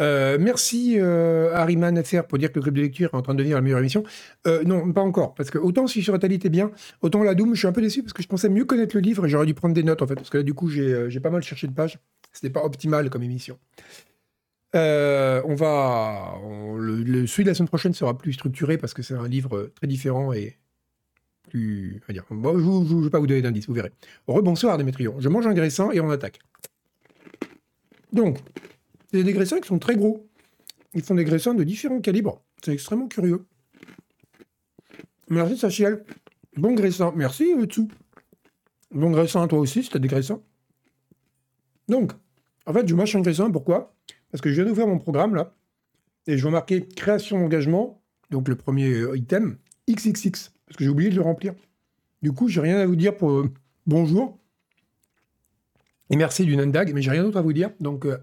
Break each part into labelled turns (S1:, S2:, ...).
S1: Euh, merci euh, Harryman FR pour dire que le club de lecture est en train de devenir la meilleure émission. Euh, non, pas encore, parce que autant si sur Atali était bien, autant la Doom, je suis un peu déçu parce que je pensais mieux connaître le livre et j'aurais dû prendre des notes en fait, parce que là du coup j'ai euh, pas mal cherché de pages. C'était pas optimal comme émission. On va, le, le- celui de la semaine prochaine sera plus structuré parce que c'est un livre très différent et plus, dire. Bon, je, ne vais pas vous donner d'indices, vous verrez. Rebonsoir Démétrion. Je mange un graissant et on attaque. Donc, des graissins qui sont très gros. Ils font des graissins de différents calibres. C'est extrêmement curieux. Merci Sachiel. Bon graissin. Merci Utsu. Bon graissin toi aussi si t'as des graissins. Donc, en fait, je mâche un graissin. Pourquoi? Parce que je viens d'ouvrir mon programme là. Et je vais marquer création d'engagement. Donc le premier euh, item, XXX. Parce que j'ai oublié de le remplir. Du coup, j'ai rien à vous dire pour euh, bonjour. Et merci du Nandag, mais j'ai rien d'autre à vous dire. Donc, euh,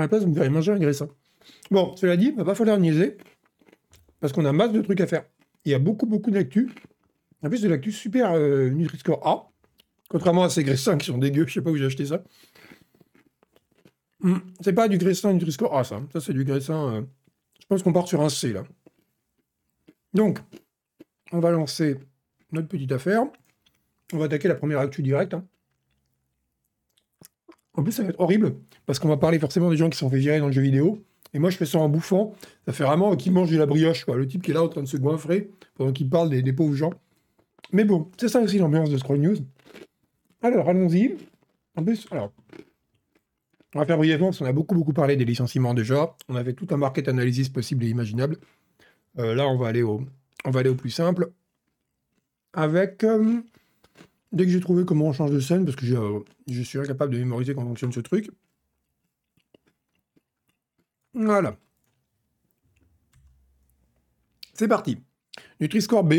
S1: à la place, vous me verrez manger un graissin. Bon, cela dit, il va pas falloir niaiser. Parce qu'on a masse de trucs à faire. Il y a beaucoup, beaucoup d'actu. En plus, de l'actu super euh, Nutri-Score A. Contrairement à ces graissins qui sont dégueux, je sais pas où j'ai acheté ça. Hmm, c'est pas du graissin Nutri-Score A, ça. Ça, c'est du graissin. euh, Je pense qu'on part sur un C, là. Donc, on va lancer notre petite affaire. On va attaquer la première actu directe. hein. En plus, ça va être horrible, parce qu'on va parler forcément des gens qui sont fait virer dans le jeu vidéo. Et moi, je fais ça en bouffant. Ça fait vraiment qui mange de la brioche, quoi. Le type qui est là en train de se goinfrer pendant qu'il parle des, pauvres gens. Mais bon, c'est ça aussi l'ambiance de Scroll News. Alors, allons-y. En plus, alors, on va faire brièvement, parce qu'on a beaucoup, beaucoup parlé des licenciements déjà. On a fait tout un market analysis possible et imaginable. Euh, là, on va aller au, on va aller au plus simple. Avec. euh, dès que j'ai trouvé comment on change de scène, parce que je suis incapable de mémoriser comment fonctionne ce truc. Voilà. C'est parti. Nutri-Score B,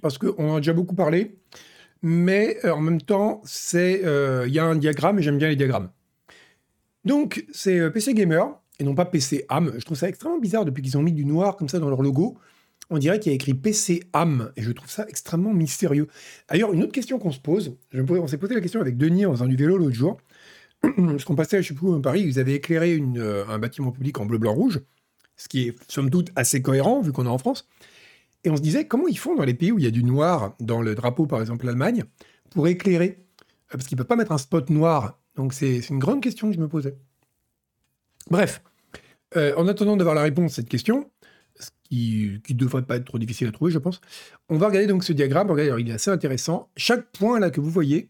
S1: parce qu'on en a déjà beaucoup parlé, mais euh, en même temps, euh, il y a un diagramme et j'aime bien les diagrammes. Donc, c'est euh, PC Gamer, et non pas PC AM. Je trouve ça extrêmement bizarre depuis qu'ils ont mis du noir comme ça dans leur logo. On dirait qu'il y a écrit PC AM, et je trouve ça extrêmement mystérieux. D'ailleurs, une autre question qu'on se pose, on s'est posé la question avec Denis en faisant du vélo l'autre jour, parce qu'on passait, je à Paris, ils avaient éclairé euh, un bâtiment public en bleu, blanc, rouge, ce qui est somme toute assez cohérent vu qu'on est en France. Et on se disait, comment ils font dans les pays où il y a du noir, dans le drapeau par exemple l'Allemagne, pour éclairer? Euh, Parce qu'ils ne peuvent pas mettre un spot noir. Donc c'est c'est une grande question que je me posais. Bref, euh, en attendant d'avoir la réponse à cette question, qui ne devrait pas être trop difficile à trouver, je pense, on va regarder donc ce diagramme. Regardez, il est assez intéressant. Chaque point là que vous voyez,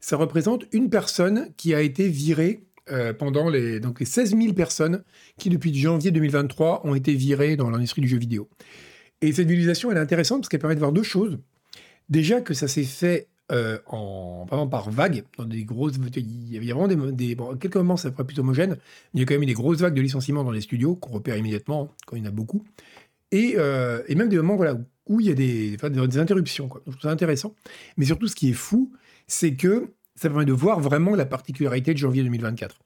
S1: ça représente une personne qui a été virée euh, pendant les, donc les 16 000 personnes qui, depuis janvier 2023, ont été virées dans l'industrie du jeu vidéo. Et cette visualisation, elle est intéressante parce qu'elle permet de voir deux choses. Déjà que ça s'est fait euh, en, vraiment par vague, dans des grosses... Il y avait vraiment des... des quelques moments, ça être plus homogène. mais Il y a quand même eu des grosses vagues de licenciements dans les studios qu'on repère immédiatement, hein, quand il y en a beaucoup. Et, euh, et même des moments voilà, où il y a des, des interruptions. Quoi. Donc, je trouve ça intéressant. Mais surtout, ce qui est fou, c'est que ça permet de voir vraiment la particularité de janvier 2024.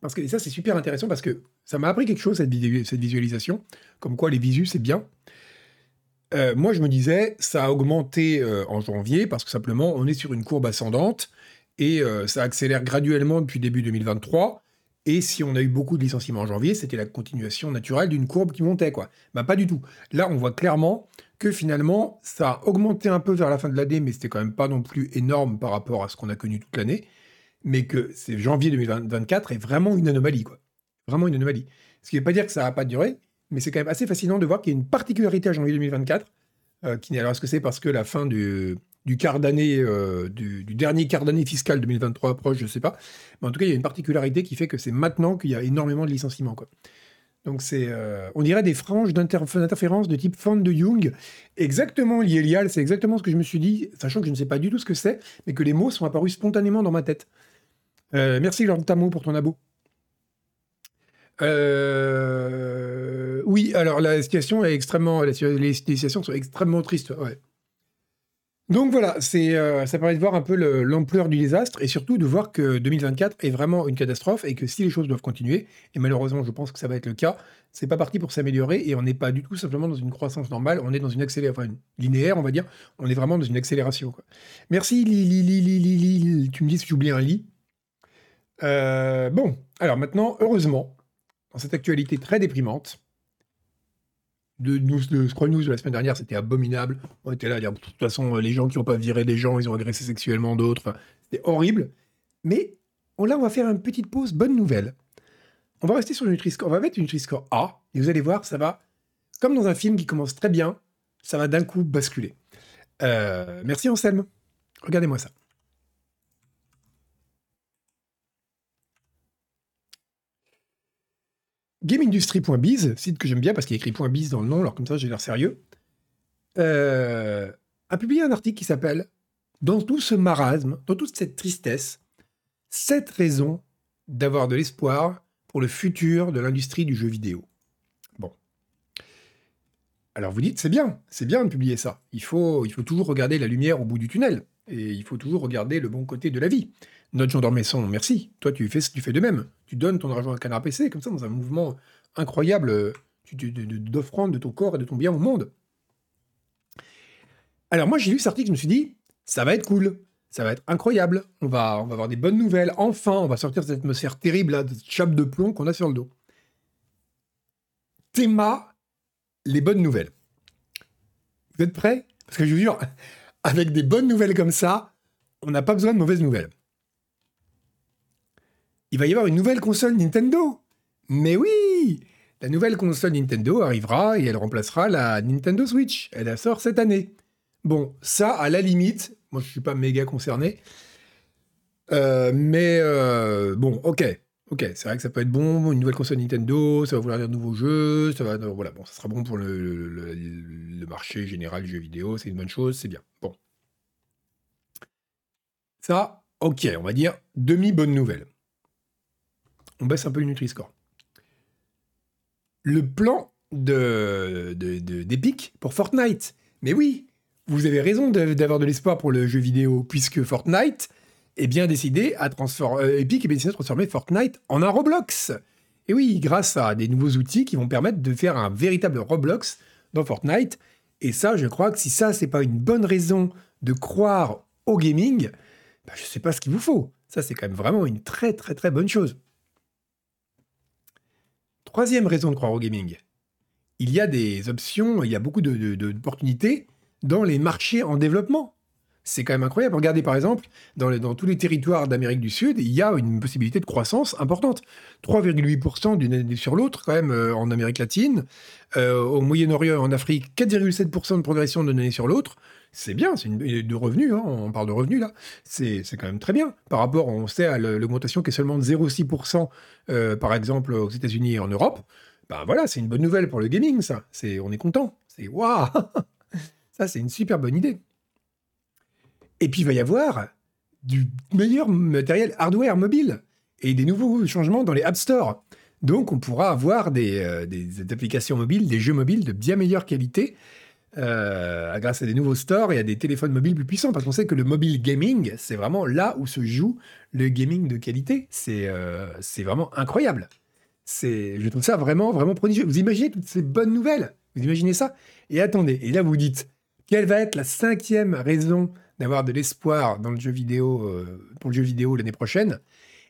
S1: Parce que et ça, c'est super intéressant parce que ça m'a appris quelque chose, cette, vidéo- cette visualisation, comme quoi les visus, c'est bien. Euh, moi, je me disais, ça a augmenté euh, en janvier parce que simplement, on est sur une courbe ascendante et euh, ça accélère graduellement depuis début 2023. Et si on a eu beaucoup de licenciements en janvier, c'était la continuation naturelle d'une courbe qui montait, quoi. Bah, pas du tout. Là, on voit clairement que finalement, ça a augmenté un peu vers la fin de l'année, mais c'était quand même pas non plus énorme par rapport à ce qu'on a connu toute l'année. Mais que c'est janvier 2024 est vraiment une anomalie, quoi. Vraiment une anomalie. Ce qui ne veut pas dire que ça va pas durer, mais c'est quand même assez fascinant de voir qu'il y a une particularité à janvier 2024. euh, qui, alors, est-ce que c'est parce que la fin du, quart d'année, euh, du, dernier quart d'année fiscal 2023 approche, je ne sais pas. Mais en tout cas, il y a une particularité qui fait que c'est maintenant qu'il y a énormément de licenciements. Donc, c'est, euh, on dirait des franges d'inter- d'interférence de type fan de Jung, exactement liées lial, c'est exactement ce que je me suis dit, sachant que je ne sais pas du tout ce que c'est, mais que les mots sont apparus spontanément dans ma tête. Euh, merci, Lord Tamo, pour ton abo. Euh, Oui, alors la situation est extrêmement, les, situations sont extrêmement tristes. Ouais. Donc voilà, c'est, euh, ça permet de voir un peu le- l'ampleur du désastre et surtout de voir que 2024 est vraiment une catastrophe et que si les choses doivent continuer, et malheureusement je pense que ça va être le cas, c'est pas parti pour s'améliorer et on n'est pas du tout simplement dans une croissance normale, on est dans une accélération, enfin, linéaire on va dire, on est vraiment dans une accélération. Merci Lili, Lili, Lili, Lili, tu me dis si j'oublie un lit. Euh, bon, alors maintenant, heureusement, dans cette actualité très déprimante, de, news, de Scroll News de la semaine dernière, c'était abominable. On était là à dire, de toute façon, les gens qui n'ont pas viré des gens, ils ont agressé sexuellement d'autres. c'était horrible. Mais là, on va faire une petite pause. Bonne nouvelle. On va rester sur le Nutri-Score. On va mettre une Nutri-Score A. Et vous allez voir, ça va, comme dans un film qui commence très bien, ça va d'un coup basculer. Euh, merci Anselme. Regardez-moi ça. GameIndustry.biz, site que j'aime bien parce qu'il écrit .biz dans le nom, alors comme ça j'ai l'air sérieux, euh, a publié un article qui s'appelle Dans tout ce marasme, dans toute cette tristesse, 7 raisons d'avoir de l'espoir pour le futur de l'industrie du jeu vidéo. Bon. Alors vous dites, c'est bien, c'est bien de publier ça. Il faut toujours regarder la lumière au bout du tunnel. Et il faut toujours regarder le bon côté de la vie. Notre Jean d'Ormesson, merci. Toi, tu fais, tu fais de même. Tu donnes ton argent à Canard PC, comme ça, dans un mouvement incroyable d'offrande de ton corps et de ton bien au monde. Alors moi, j'ai lu cet article, je me suis dit, ça va être cool. Ça va être incroyable. On va, avoir des bonnes nouvelles. Enfin, on va sortir de cette atmosphère terrible, de cette chape de plomb qu'on a sur le dos. Théma, les bonnes nouvelles. Vous êtes prêts? Parce que je vous jure, avec des bonnes nouvelles comme ça, on n'a pas besoin de mauvaises nouvelles. Il va y avoir une nouvelle console Nintendo. Mais oui La nouvelle console Nintendo arrivera et elle remplacera la Nintendo Switch. Elle sort cette année. Bon, ça, à la limite, moi je suis pas méga concerné. Euh, mais euh, bon, ok. Ok, c'est vrai que ça peut être bon, une nouvelle console Nintendo, ça va vouloir dire nouveaux jeux, ça va, voilà, bon, ça sera bon pour le, marché général du jeu vidéo, c'est une bonne chose, c'est bien. Bon. Ça, ok, on va dire demi-bonne nouvelle. On baisse un peu le Nutri-Score. Le plan de, d'Epic pour Fortnite. Mais oui, vous avez raison d'avoir de l'espoir pour le jeu vidéo, puisque Fortnite est bien décidé à transformer, euh, Epic est bien transformer Fortnite en un Roblox. Et oui, grâce à des nouveaux outils qui vont permettre de faire un véritable Roblox dans Fortnite. Et ça, je crois que si ça, c'est pas une bonne raison de croire au gaming, bah, je sais pas ce qu'il vous faut. Ça, c'est quand même vraiment une très très très bonne chose. Troisième raison de croire au gaming. Il y a des options, il y a beaucoup d'opportunités dans les marchés en développement. C'est quand même incroyable. Regardez par exemple, dans, tous les territoires d'Amérique du Sud, il y a une possibilité de croissance importante. 3,8% d'une année sur l'autre, quand même, euh, en Amérique latine. Euh, au Moyen-Orient en Afrique, 4,7% de progression d'une année sur l'autre. C'est bien, c'est de revenus, hein, on parle de revenus là. C'est quand même très bien. Par rapport, on sait, à l'augmentation qui est seulement de 0,6%, euh, par exemple, aux États-Unis et en Europe. Ben voilà, c'est une bonne nouvelle pour le gaming, ça. on est content. C'est waouh Ça, c'est une super bonne idée. Et puis, il va y avoir du meilleur matériel hardware mobile et des nouveaux changements dans les App Store. Donc, on pourra avoir des, euh, applications mobiles, des jeux mobiles de bien meilleure qualité euh, grâce à des nouveaux stores et à des téléphones mobiles plus puissants. Parce qu'on sait que le mobile gaming, c'est vraiment là où se joue le gaming de qualité. C'est euh, vraiment incroyable. Je trouve ça vraiment, vraiment prodigieux. Vous imaginez toutes ces bonnes nouvelles? Vous imaginez ça? Et attendez, et là vous dites, quelle va être la cinquième raison d'avoir de l'espoir dans le jeu vidéo, euh, pour le jeu vidéo l'année prochaine,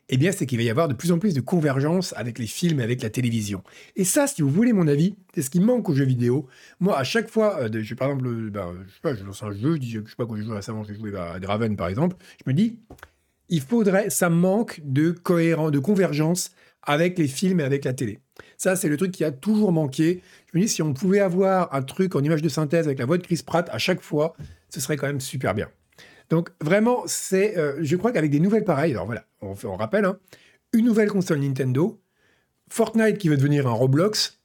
S1: eh bien, c'est qu'il va y avoir de plus en plus de convergence avec les films et avec la télévision. Et ça, si vous voulez mon avis, c'est ce qui manque aux jeux vidéo. Moi, à chaque fois, euh, je, par exemple, euh, ben, je sais pas, je lance un jeu, je dis, je sais pas, quand je joue récemment, j'ai joué à Draven, par exemple, je me dis, il faudrait, ça manque de cohérence, de convergence avec les films et avec la télé. Ça, c'est le truc qui a toujours manqué. Je me dis, si on pouvait avoir un truc en image de synthèse avec la voix de Chris Pratt à chaque fois, ce serait quand même super bien. Donc vraiment, c'est, euh, je crois qu'avec des nouvelles pareilles, alors voilà, on, rappelle, hein, une nouvelle console Nintendo, Fortnite qui va devenir un Roblox,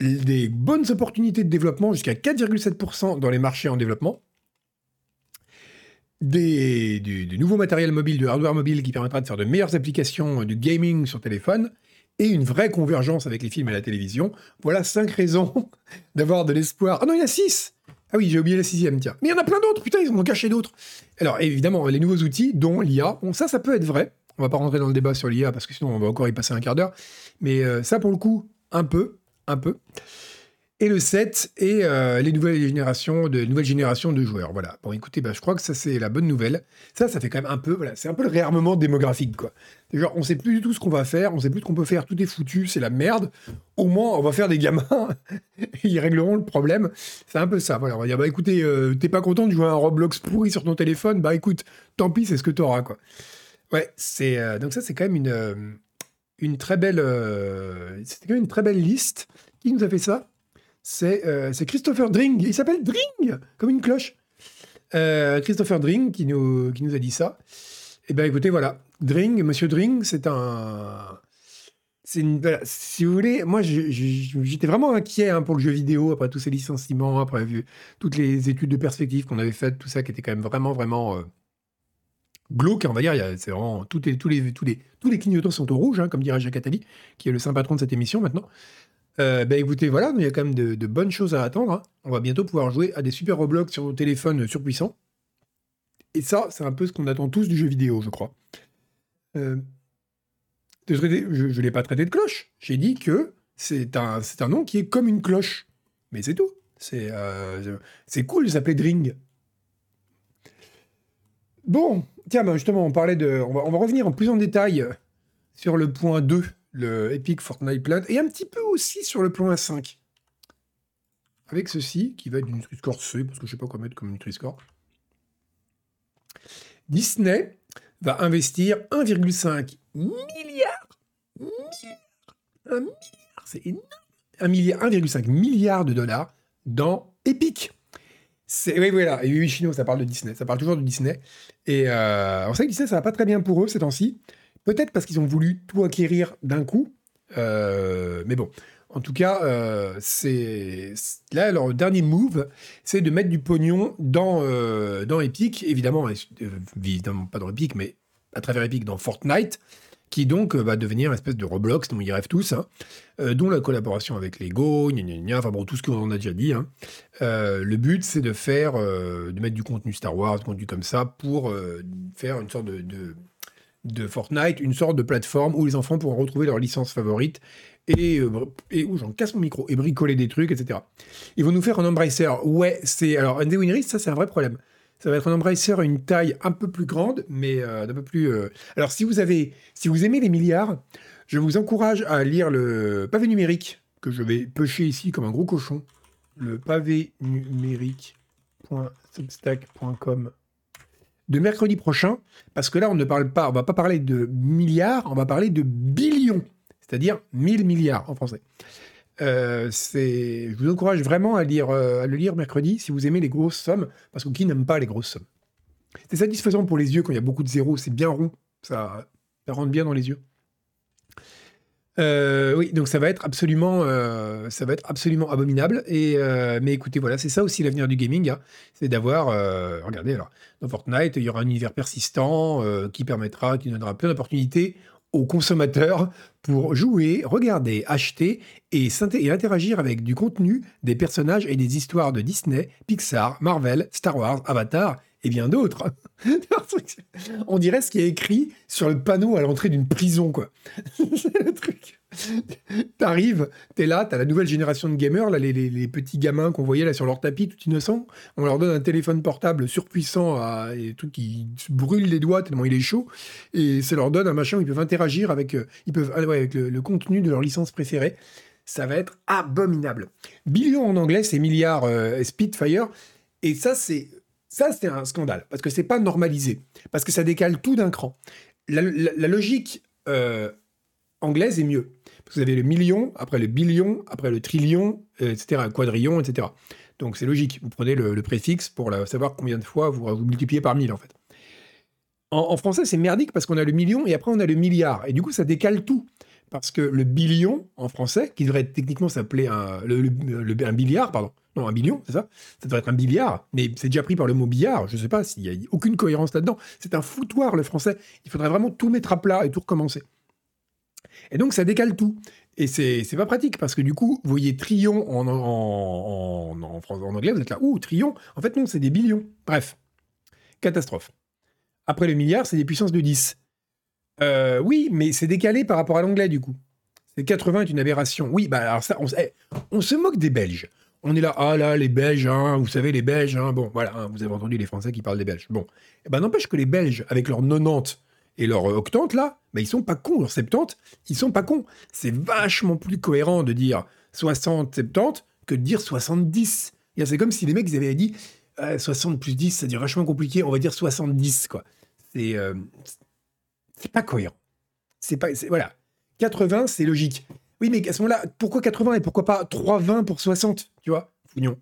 S1: des bonnes opportunités de développement jusqu'à 4,7% dans les marchés en développement, des, du, nouveau matériel mobile, du hardware mobile qui permettra de faire de meilleures applications de gaming sur téléphone, et une vraie convergence avec les films et la télévision. Voilà cinq raisons d'avoir de l'espoir. Ah non, il y a six ah oui, j'ai oublié la sixième, tiens. Mais il y en a plein d'autres, putain, ils en ont caché d'autres. Alors, évidemment, les nouveaux outils, dont l'IA, bon, ça, ça peut être vrai. On va pas rentrer dans le débat sur l'IA, parce que sinon, on va encore y passer un quart d'heure. Mais euh, ça, pour le coup, un peu, un peu. Et le 7 et euh, les nouvelles générations de nouvelles générations de joueurs. Voilà. Bon, écoutez, bah, je crois que ça c'est la bonne nouvelle. Ça, ça fait quand même un peu, voilà, c'est un peu le réarmement démographique, quoi. Genre, on sait plus du tout ce qu'on va faire, on sait plus ce qu'on peut faire, tout est foutu, c'est la merde. Au moins, on va faire des gamins, ils régleront le problème. C'est un peu ça. Voilà, on va dire, bah écoutez, euh, t'es pas content de jouer à un Roblox pourri sur ton téléphone, bah écoute, tant pis, c'est ce que t'auras, quoi. Ouais, c'est euh, donc ça, c'est quand même une une très belle, c'était quand même une très belle liste. Qui nous a fait ça? Euh, c'est Christopher Dring. Il s'appelle Dring, comme une cloche. Euh, Christopher Dring qui nous, a dit ça. Eh bien, écoutez, voilà. Dring, Monsieur Dring, c'est un. Une, si vous voulez, moi j'étais vraiment inquiet hein, pour le jeu vidéo après tous ces licenciements, après toutes les études de perspective qu'on avait faites, tout ça qui était quand même vraiment vraiment euh, glauque, on va dire. C'est vraiment tous les tous les tous les tous les clignotants sont au rouge, hein, comme dirait Jacques Attali, qui est le saint patron de cette émission maintenant. Euh, ben écoutez, voilà, il y a quand même de, bonnes choses à attendre. Hein. On va bientôt pouvoir jouer à des super Roblox sur nos téléphones surpuissants. Et ça, c'est un peu ce qu'on attend tous du jeu vidéo, je crois. Euh, je ne l'ai pas traité de cloche. J'ai dit que c'est un, un nom qui est comme une cloche. Mais c'est tout. C'est euh, cool de s'appeler Dring. Bon, tiens, ben justement, on parlait de. On va, on va revenir en plus en détail sur le point 2 le Epic Fortnite Plant, et un petit peu aussi sur le plan A5. Avec ceci, qui va être du Nutri-Score C, parce que je sais pas quoi mettre comme Nutri-Score. Disney va investir 1,5 milliard, c'est énorme, 1,5 milliard de dollars dans Epic. Oui, voilà, et oui, Chino, ça parle de Disney, ça parle toujours de Disney. Et euh, on sait que Disney, ça va pas très bien pour eux ces temps-ci. Peut-être parce qu'ils ont voulu tout acquérir d'un coup. Euh, mais bon, en tout cas, euh, c'est là leur dernier move, c'est de mettre du pognon dans euh, dans Epic, évidemment, évidemment pas dans Epic, mais à travers Epic dans Fortnite, qui donc va devenir une espèce de Roblox dont ils rêvent tous, hein, dont la collaboration avec Lego, gna gna gna, enfin bon, tout ce qu'on a déjà dit. Hein. le but, c'est de faire, de mettre du contenu Star Wars, du contenu comme ça, pour faire une sorte de de Fortnite, une sorte de plateforme où les enfants pourront retrouver leur licence favorite et, euh, où j'en casse mon micro et bricoler des trucs, etc. Ils vont nous faire un Embracer. Ouais, c'est alors un Winneries, ça c'est un vrai problème. Ça va être un Embracer à une taille un peu plus grande, mais euh, un peu plus. Euh, alors si vous avez, si vous aimez les milliards, je vous encourage à lire le pavé numérique que je vais pêcher ici comme un gros cochon. Le pavé numérique.substack.com de mercredi prochain, parce que là, on ne parle pas, on va pas parler de milliards, on va parler de billions, c'est-à-dire 1000 milliards en français. Euh, je vous encourage vraiment à, lire, euh, à le lire mercredi si vous aimez les grosses sommes, parce que qui n'aime pas les grosses sommes? C'est satisfaisant pour les yeux quand il y a beaucoup de zéros, c'est bien rond, ça, ça rentre bien dans les yeux. Euh, oui, donc ça va être absolument, euh, ça va être absolument abominable. Et euh, mais écoutez, voilà, c'est ça aussi l'avenir du gaming, hein. c'est d'avoir, regardez alors, dans Fortnite, il y aura un univers persistant qui permettra, qui donnera plein d'opportunités aux consommateurs pour jouer, regarder, acheter et, et interagir avec du contenu, des personnages et des histoires de Disney, Pixar, Marvel, Star Wars, Avatar et bien d'autres. On dirait ce qui est écrit sur le panneau à l'entrée d'une prison, quoi. c'est le truc. T'arrives, t'es là, t'as la nouvelle génération de gamers, là, les, petits gamins qu'on voyait là sur leur tapis, tout innocents. On leur donne un téléphone portable surpuissant, à, des trucs qui brûlent les doigts tellement il est chaud, et ça leur donne un machin où ils peuvent interagir avec, euh, ils peuvent, ah avec le, contenu de leur licence préférée. Ça va être abominable. Billion en anglais, c'est milliard euh, Spitfire. Et ça, c'est ça, c'est un scandale, parce que c'est pas normalisé, parce que ça décale tout d'un cran. La, logique euh, anglaise est mieux. vous avez le million, après le billion, après le trillion, euh, etc., quadrillion, etc. Donc c'est logique. Vous prenez le, préfixe pour savoir combien de fois vous, vous multipliez par mille, en fait. En, français, c'est merdique parce qu'on a le million et après on a le milliard. Et du coup, ça décale tout. Parce que le billion, en français, qui devrait techniquement s'appeler un, un billiard, pardon, non, un billion, c'est ça Ça devrait être un billard, mais c'est déjà pris par le mot billard. Je ne sais pas s'il n'y a aucune cohérence là-dedans. C'est un foutoir, le français. Il faudrait vraiment tout mettre à plat et tout recommencer. Et donc, ça décale tout. Et c'est pas pratique, parce que du coup, vous voyez trion en, en, en, en anglais, vous êtes là, ouh, trion. En fait, non, c'est des billions. Bref, catastrophe. Après le milliard, c'est des puissances de 10. Euh, oui, mais c'est décalé par rapport à l'anglais, du coup. C'est 80 est une aberration. Oui, bah alors ça, on, se moque des Belges. On est là, ah là, les Belges, hein, vous savez, les Belges, hein, bon, voilà, hein, vous avez entendu les Français qui parlent des Belges. Bon, eh ben n'empêche que les Belges, avec leurs 90 et leurs octantes, là, bah, ils sont pas cons, leurs 70, ils sont pas cons. C'est vachement plus cohérent de dire 60, 70 que de dire 70. C'est comme si les mecs avaient dit 60 plus 10, ça devient vachement compliqué, on va dire 70, quoi. C'est euh, c'est pas cohérent. C'est pas, voilà. 80, c'est logique. Oui, mais à ce moment-là, pourquoi 80 et pourquoi pas 3,20 pour 60 Tu vois, Fougnon?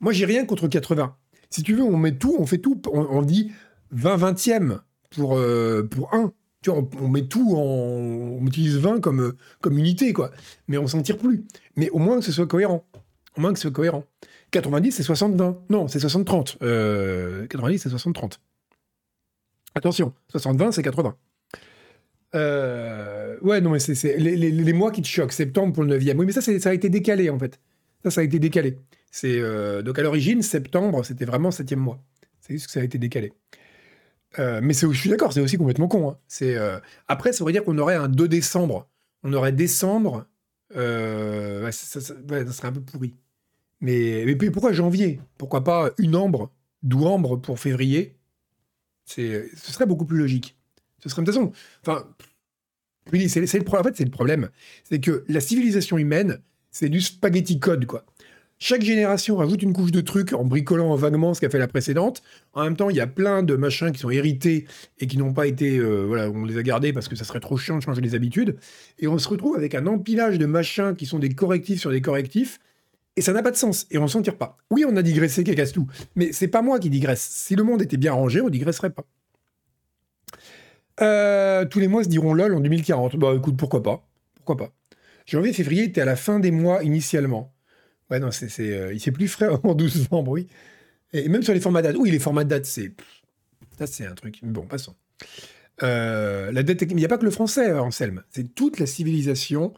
S1: Moi, j'ai rien contre 80. Si tu veux, on met tout, on fait tout. On, dit 20 vingtièmes pour, euh, pour 1. Tu vois, on, met tout en. On utilise 20 comme, comme unité, quoi. Mais on s'en tire plus. Mais au moins que ce soit cohérent. Au moins que ce soit cohérent. 90, c'est 60-20. Non, c'est 60-30. 90, euh, c'est 60-30. Attention, 60-20, c'est 80. Euh, ouais, non, mais c'est les, mois qui te choquent. Septembre pour le 9e. Oui, mais ça, ça a été décalé, en fait. Ça, ça a été décalé. Euh, Donc, à l'origine, septembre, c'était vraiment 7e mois. C'est juste que ça a été décalé. Euh, mais je suis d'accord, c'est aussi complètement con. Hein. Après, ça veut dire qu'on aurait un 2 décembre. On aurait décembre. ça, serait un peu pourri. Mais, mais pourquoi janvier? Pourquoi pas une ambre, d'où ambre pour février? Ce serait beaucoup plus logique. Ce serait de toute façon. Enfin, c'est, le, en fait, c'est le problème. C'est que la civilisation humaine, c'est du spaghetti code, quoi. Chaque génération rajoute une couche de trucs en bricolant vaguement ce qu'a fait la précédente. En même temps, il y a plein de machins qui sont hérités et qui n'ont pas été. Euh, voilà, on les a gardés parce que ça serait trop chiant de changer les habitudes. Et on se retrouve avec un empilage de machins qui sont des correctifs sur des correctifs. Et ça n'a pas de sens. Et on s'en tire pas. Oui, on a digressé, casse tout. Mais c'est pas moi qui digresse. Si le monde était bien rangé, on digresserait pas. Euh, tous les mois se diront LOL en 2040. Bah écoute, pourquoi pas? Pourquoi pas? Janvier, février, était à la fin des mois initialement. Ouais, non, c'est, euh, il s'est plus frais en 12 novembre, oui. Et même sur les formats dates. Oui, les formats dates, c'est. Ça, c'est un truc. Bon, passons. Euh, la dette, il n'y a pas que le français, Anselme. C'est toute la civilisation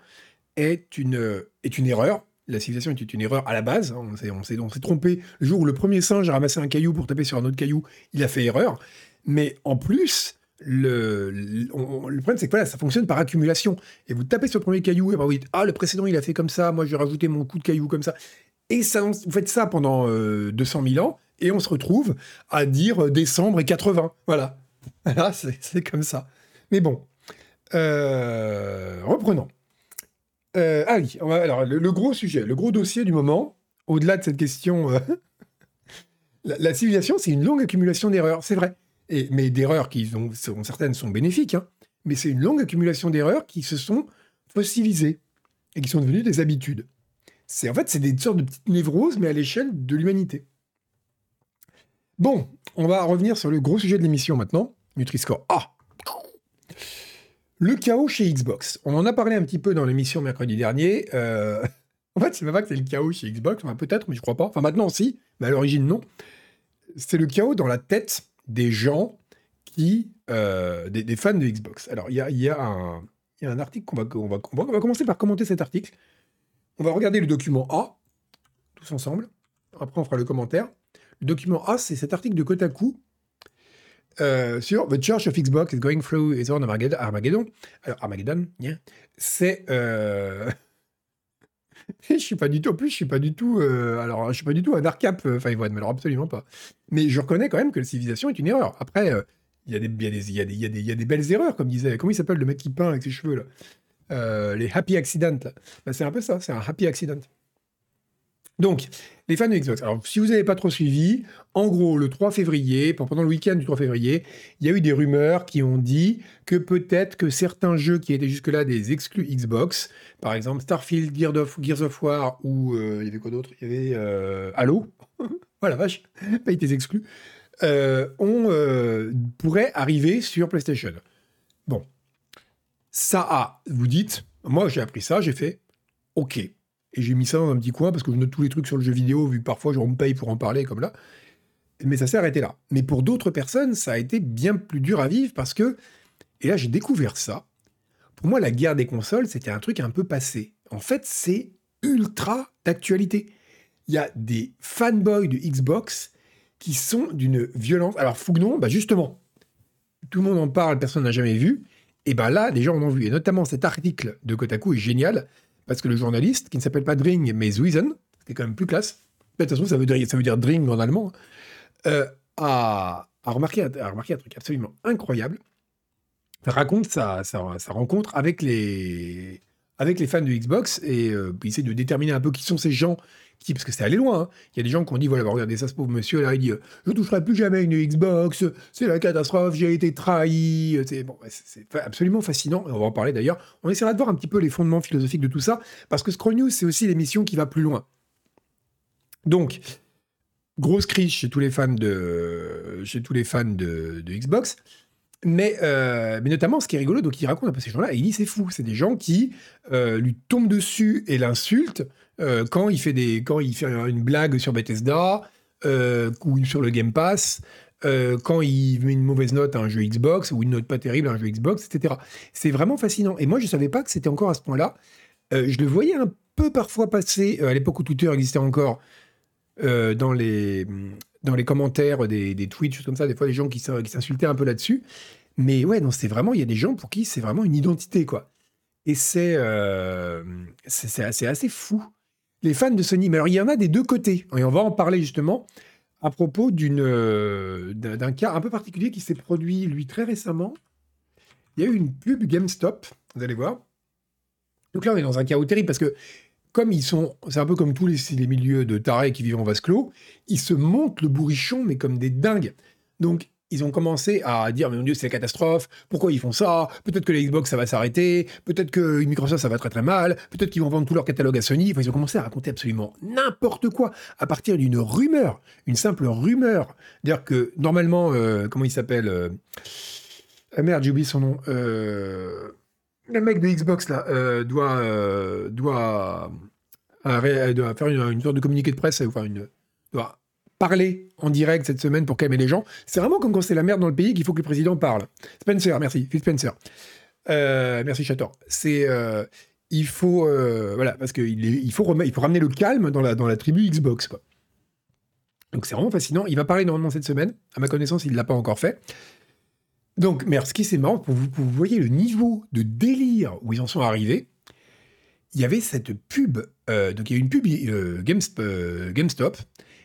S1: est une, est une erreur. La civilisation est une erreur à la base. On s'est, on, s'est, on s'est trompé. Le jour où le premier singe a ramassé un caillou pour taper sur un autre caillou, il a fait erreur. Mais en plus, le, problème, c'est que voilà, ça fonctionne par accumulation. Et vous tapez sur le premier caillou, et bah vous dites Ah, le précédent, il a fait comme ça, moi, je vais rajouter mon coup de caillou comme ça. Et ça, vous faites ça pendant 200 euh, 000 ans, et on se retrouve à dire euh, décembre et 80. Voilà. Voilà, c'est comme ça. Mais bon. Euh, reprenons. ah oui, alors le, gros sujet, le gros dossier du moment, au-delà de cette question, la civilisation, c'est une longue accumulation d'erreurs, c'est vrai mais d'erreurs qui sont, certaines sont bénéfiques, hein. mais c'est une longue accumulation d'erreurs qui se sont fossilisées et qui sont devenues des habitudes. En fait c'est des sortes de petites névroses, mais à l'échelle de l'humanité. Bon, on va revenir sur le gros sujet de l'émission maintenant, Nutri-Score. Ah Le chaos chez Xbox. On en a parlé un petit peu dans l'émission mercredi dernier. Euh, en fait, c'est pas que c'est le chaos chez Xbox, peut-être, mais je crois pas. Enfin, maintenant, si, mais à l'origine, non. C'est le chaos dans la tête des gens qui, euh, des, fans de Xbox. Alors, il y a, y, a un, y a un article qu'on va, on va, va commencer par commenter cet article. On va regarder le document A, tous ensemble. Après, on fera le commentaire. Le document A, c'est cet article de Kotaku euh, sur The Church of Xbox is going through its own Armageddon. Alors, Armageddon, c'est. Euh... je suis pas du tout, plus, je suis pas du tout, euh, alors, je suis pas du tout un euh, enfin, alors absolument pas. Mais je reconnais quand même que la civilisation est une erreur. Après, euh, il y, a des, belles erreurs, comme disait, comment il s'appelle le mec qui peint avec ses cheveux, là? Les happy accidents. Bah, c'est un peu ça, c'est un happy accident. Donc, les fans de Xbox. Alors, si vous n'avez pas trop suivi, en gros, le 3 février, pendant le week-end du 3 février, il y a eu des rumeurs qui ont dit que peut-être que certains jeux qui étaient jusque-là des exclus Xbox, par exemple Starfield, Gears of, War, ou euh, il y avait quoi d'autre? Il y avait euh, Halo, voilà, vache, pas été exclus, euh, on euh, pourrait arriver sur PlayStation. Bon, ça a, vous dites, moi j'ai appris ça, j'ai fait, ok, et j'ai mis ça dans un petit coin parce que je note tous les trucs sur le jeu vidéo, vu que parfois on me paye pour en parler comme là. Mais ça s'est arrêté là. Mais pour d'autres personnes, ça a été bien plus dur à vivre parce que, et là j'ai découvert ça, pour moi la guerre des consoles, c'était un truc un peu passé. En fait, c'est ultra d'actualité. Il y a des fanboys de Xbox qui sont d'une violence. Alors Fougnon, bah justement, tout le monde en parle, personne n'a jamais vu. Et ben là, les gens en ont vu. Et notamment cet article de Kotaku est génial, parce que le journaliste, qui ne s'appelle pas Dring, mais Zuizen, qui est quand même plus classe, de toute façon, ça veut dire, ça veut dire Dring en allemand, euh, a, remarqué, a remarqué un truc absolument incroyable. Ça raconte sa, sa, rencontre avec les, avec les fans de Xbox et euh, il essaie de déterminer un peu qui sont ces gens qui, parce que c'est allé loin. Hein. Il y a des gens qui ont dit voilà, regardez ça, ce pauvre monsieur là, il dit je toucherai plus jamais une Xbox, c'est la catastrophe, j'ai été trahi. C'est bon, c'est absolument fascinant. On va en parler d'ailleurs. On essaiera de voir un petit peu les fondements philosophiques de tout ça parce que Scroll News c'est aussi l'émission qui va plus loin. Donc, grosse crise chez tous les fans de, chez tous les fans de, Xbox. Mais, euh, mais notamment, ce qui est rigolo, donc il raconte un peu ces gens-là, il dit c'est fou, c'est des gens qui euh, lui tombent dessus et l'insultent euh, quand, il fait quand il fait une blague sur Bethesda ou sur le Game Pass, quand il met une mauvaise note à un jeu Xbox ou une note pas terrible à un jeu Xbox, etc. C'est vraiment fascinant. Et moi, je ne savais pas que c'était encore à ce point-là. je le voyais un peu parfois passer, à l'époque où Twitter existait encore, dans, les, dans les commentaires des, des tweets, choses ça, des fois, les gens qui s'insultaient un peu là-dessus. Mais ouais, non, c'est vraiment, il y a des gens pour qui c'est vraiment une identité, quoi. Et c'est euh, assez, fou. Les fans de Sony, mais alors il y en a des deux côtés. Et on va en parler justement à propos euh, d'un cas un peu particulier qui s'est produit, lui, très récemment. Il y a eu une pub GameStop, vous allez voir. Donc là, on est dans un chaos terrible parce que comme ils sont, c'est un peu comme tous les, milieux de tarés qui vivent en vase clos, ils se montent le bourrichon, mais comme des dingues. Donc, ils ont commencé à dire, mais mon Dieu, c'est la catastrophe, pourquoi ils font ça Peut-être que la Xbox, ça va s'arrêter, peut-être que Microsoft, ça va très très mal, peut-être qu'ils vont vendre tout leur catalogue à Sony. Enfin, ils ont commencé à raconter absolument n'importe quoi, à partir d'une rumeur, une simple rumeur. Dire que, normalement, euh, comment il s'appelle euh, ah Merde, j'ai oublié son nom. Euh le mec de Xbox là euh, doit, euh, euh, doit, faire une, sorte de communiqué de presse, une, doit parler en direct cette semaine pour calmer les gens. C'est vraiment comme quand c'est la merde dans le pays qu'il faut que le président parle. Spencer, merci, Phil Spencer. merci Chator. C'est il faut voilà parce qu'il il faut il faut ramener le calme dans la dans la tribu Xbox quoi. Donc c'est vraiment fascinant. Il va parler normalement cette semaine. À ma connaissance, il ne l'a pas encore fait. Donc, qui c'est marrant, vous, vous voyez le niveau de délire où ils en sont arrivés. Il y avait cette pub, euh, donc il y a une pub euh, euh, GameStop,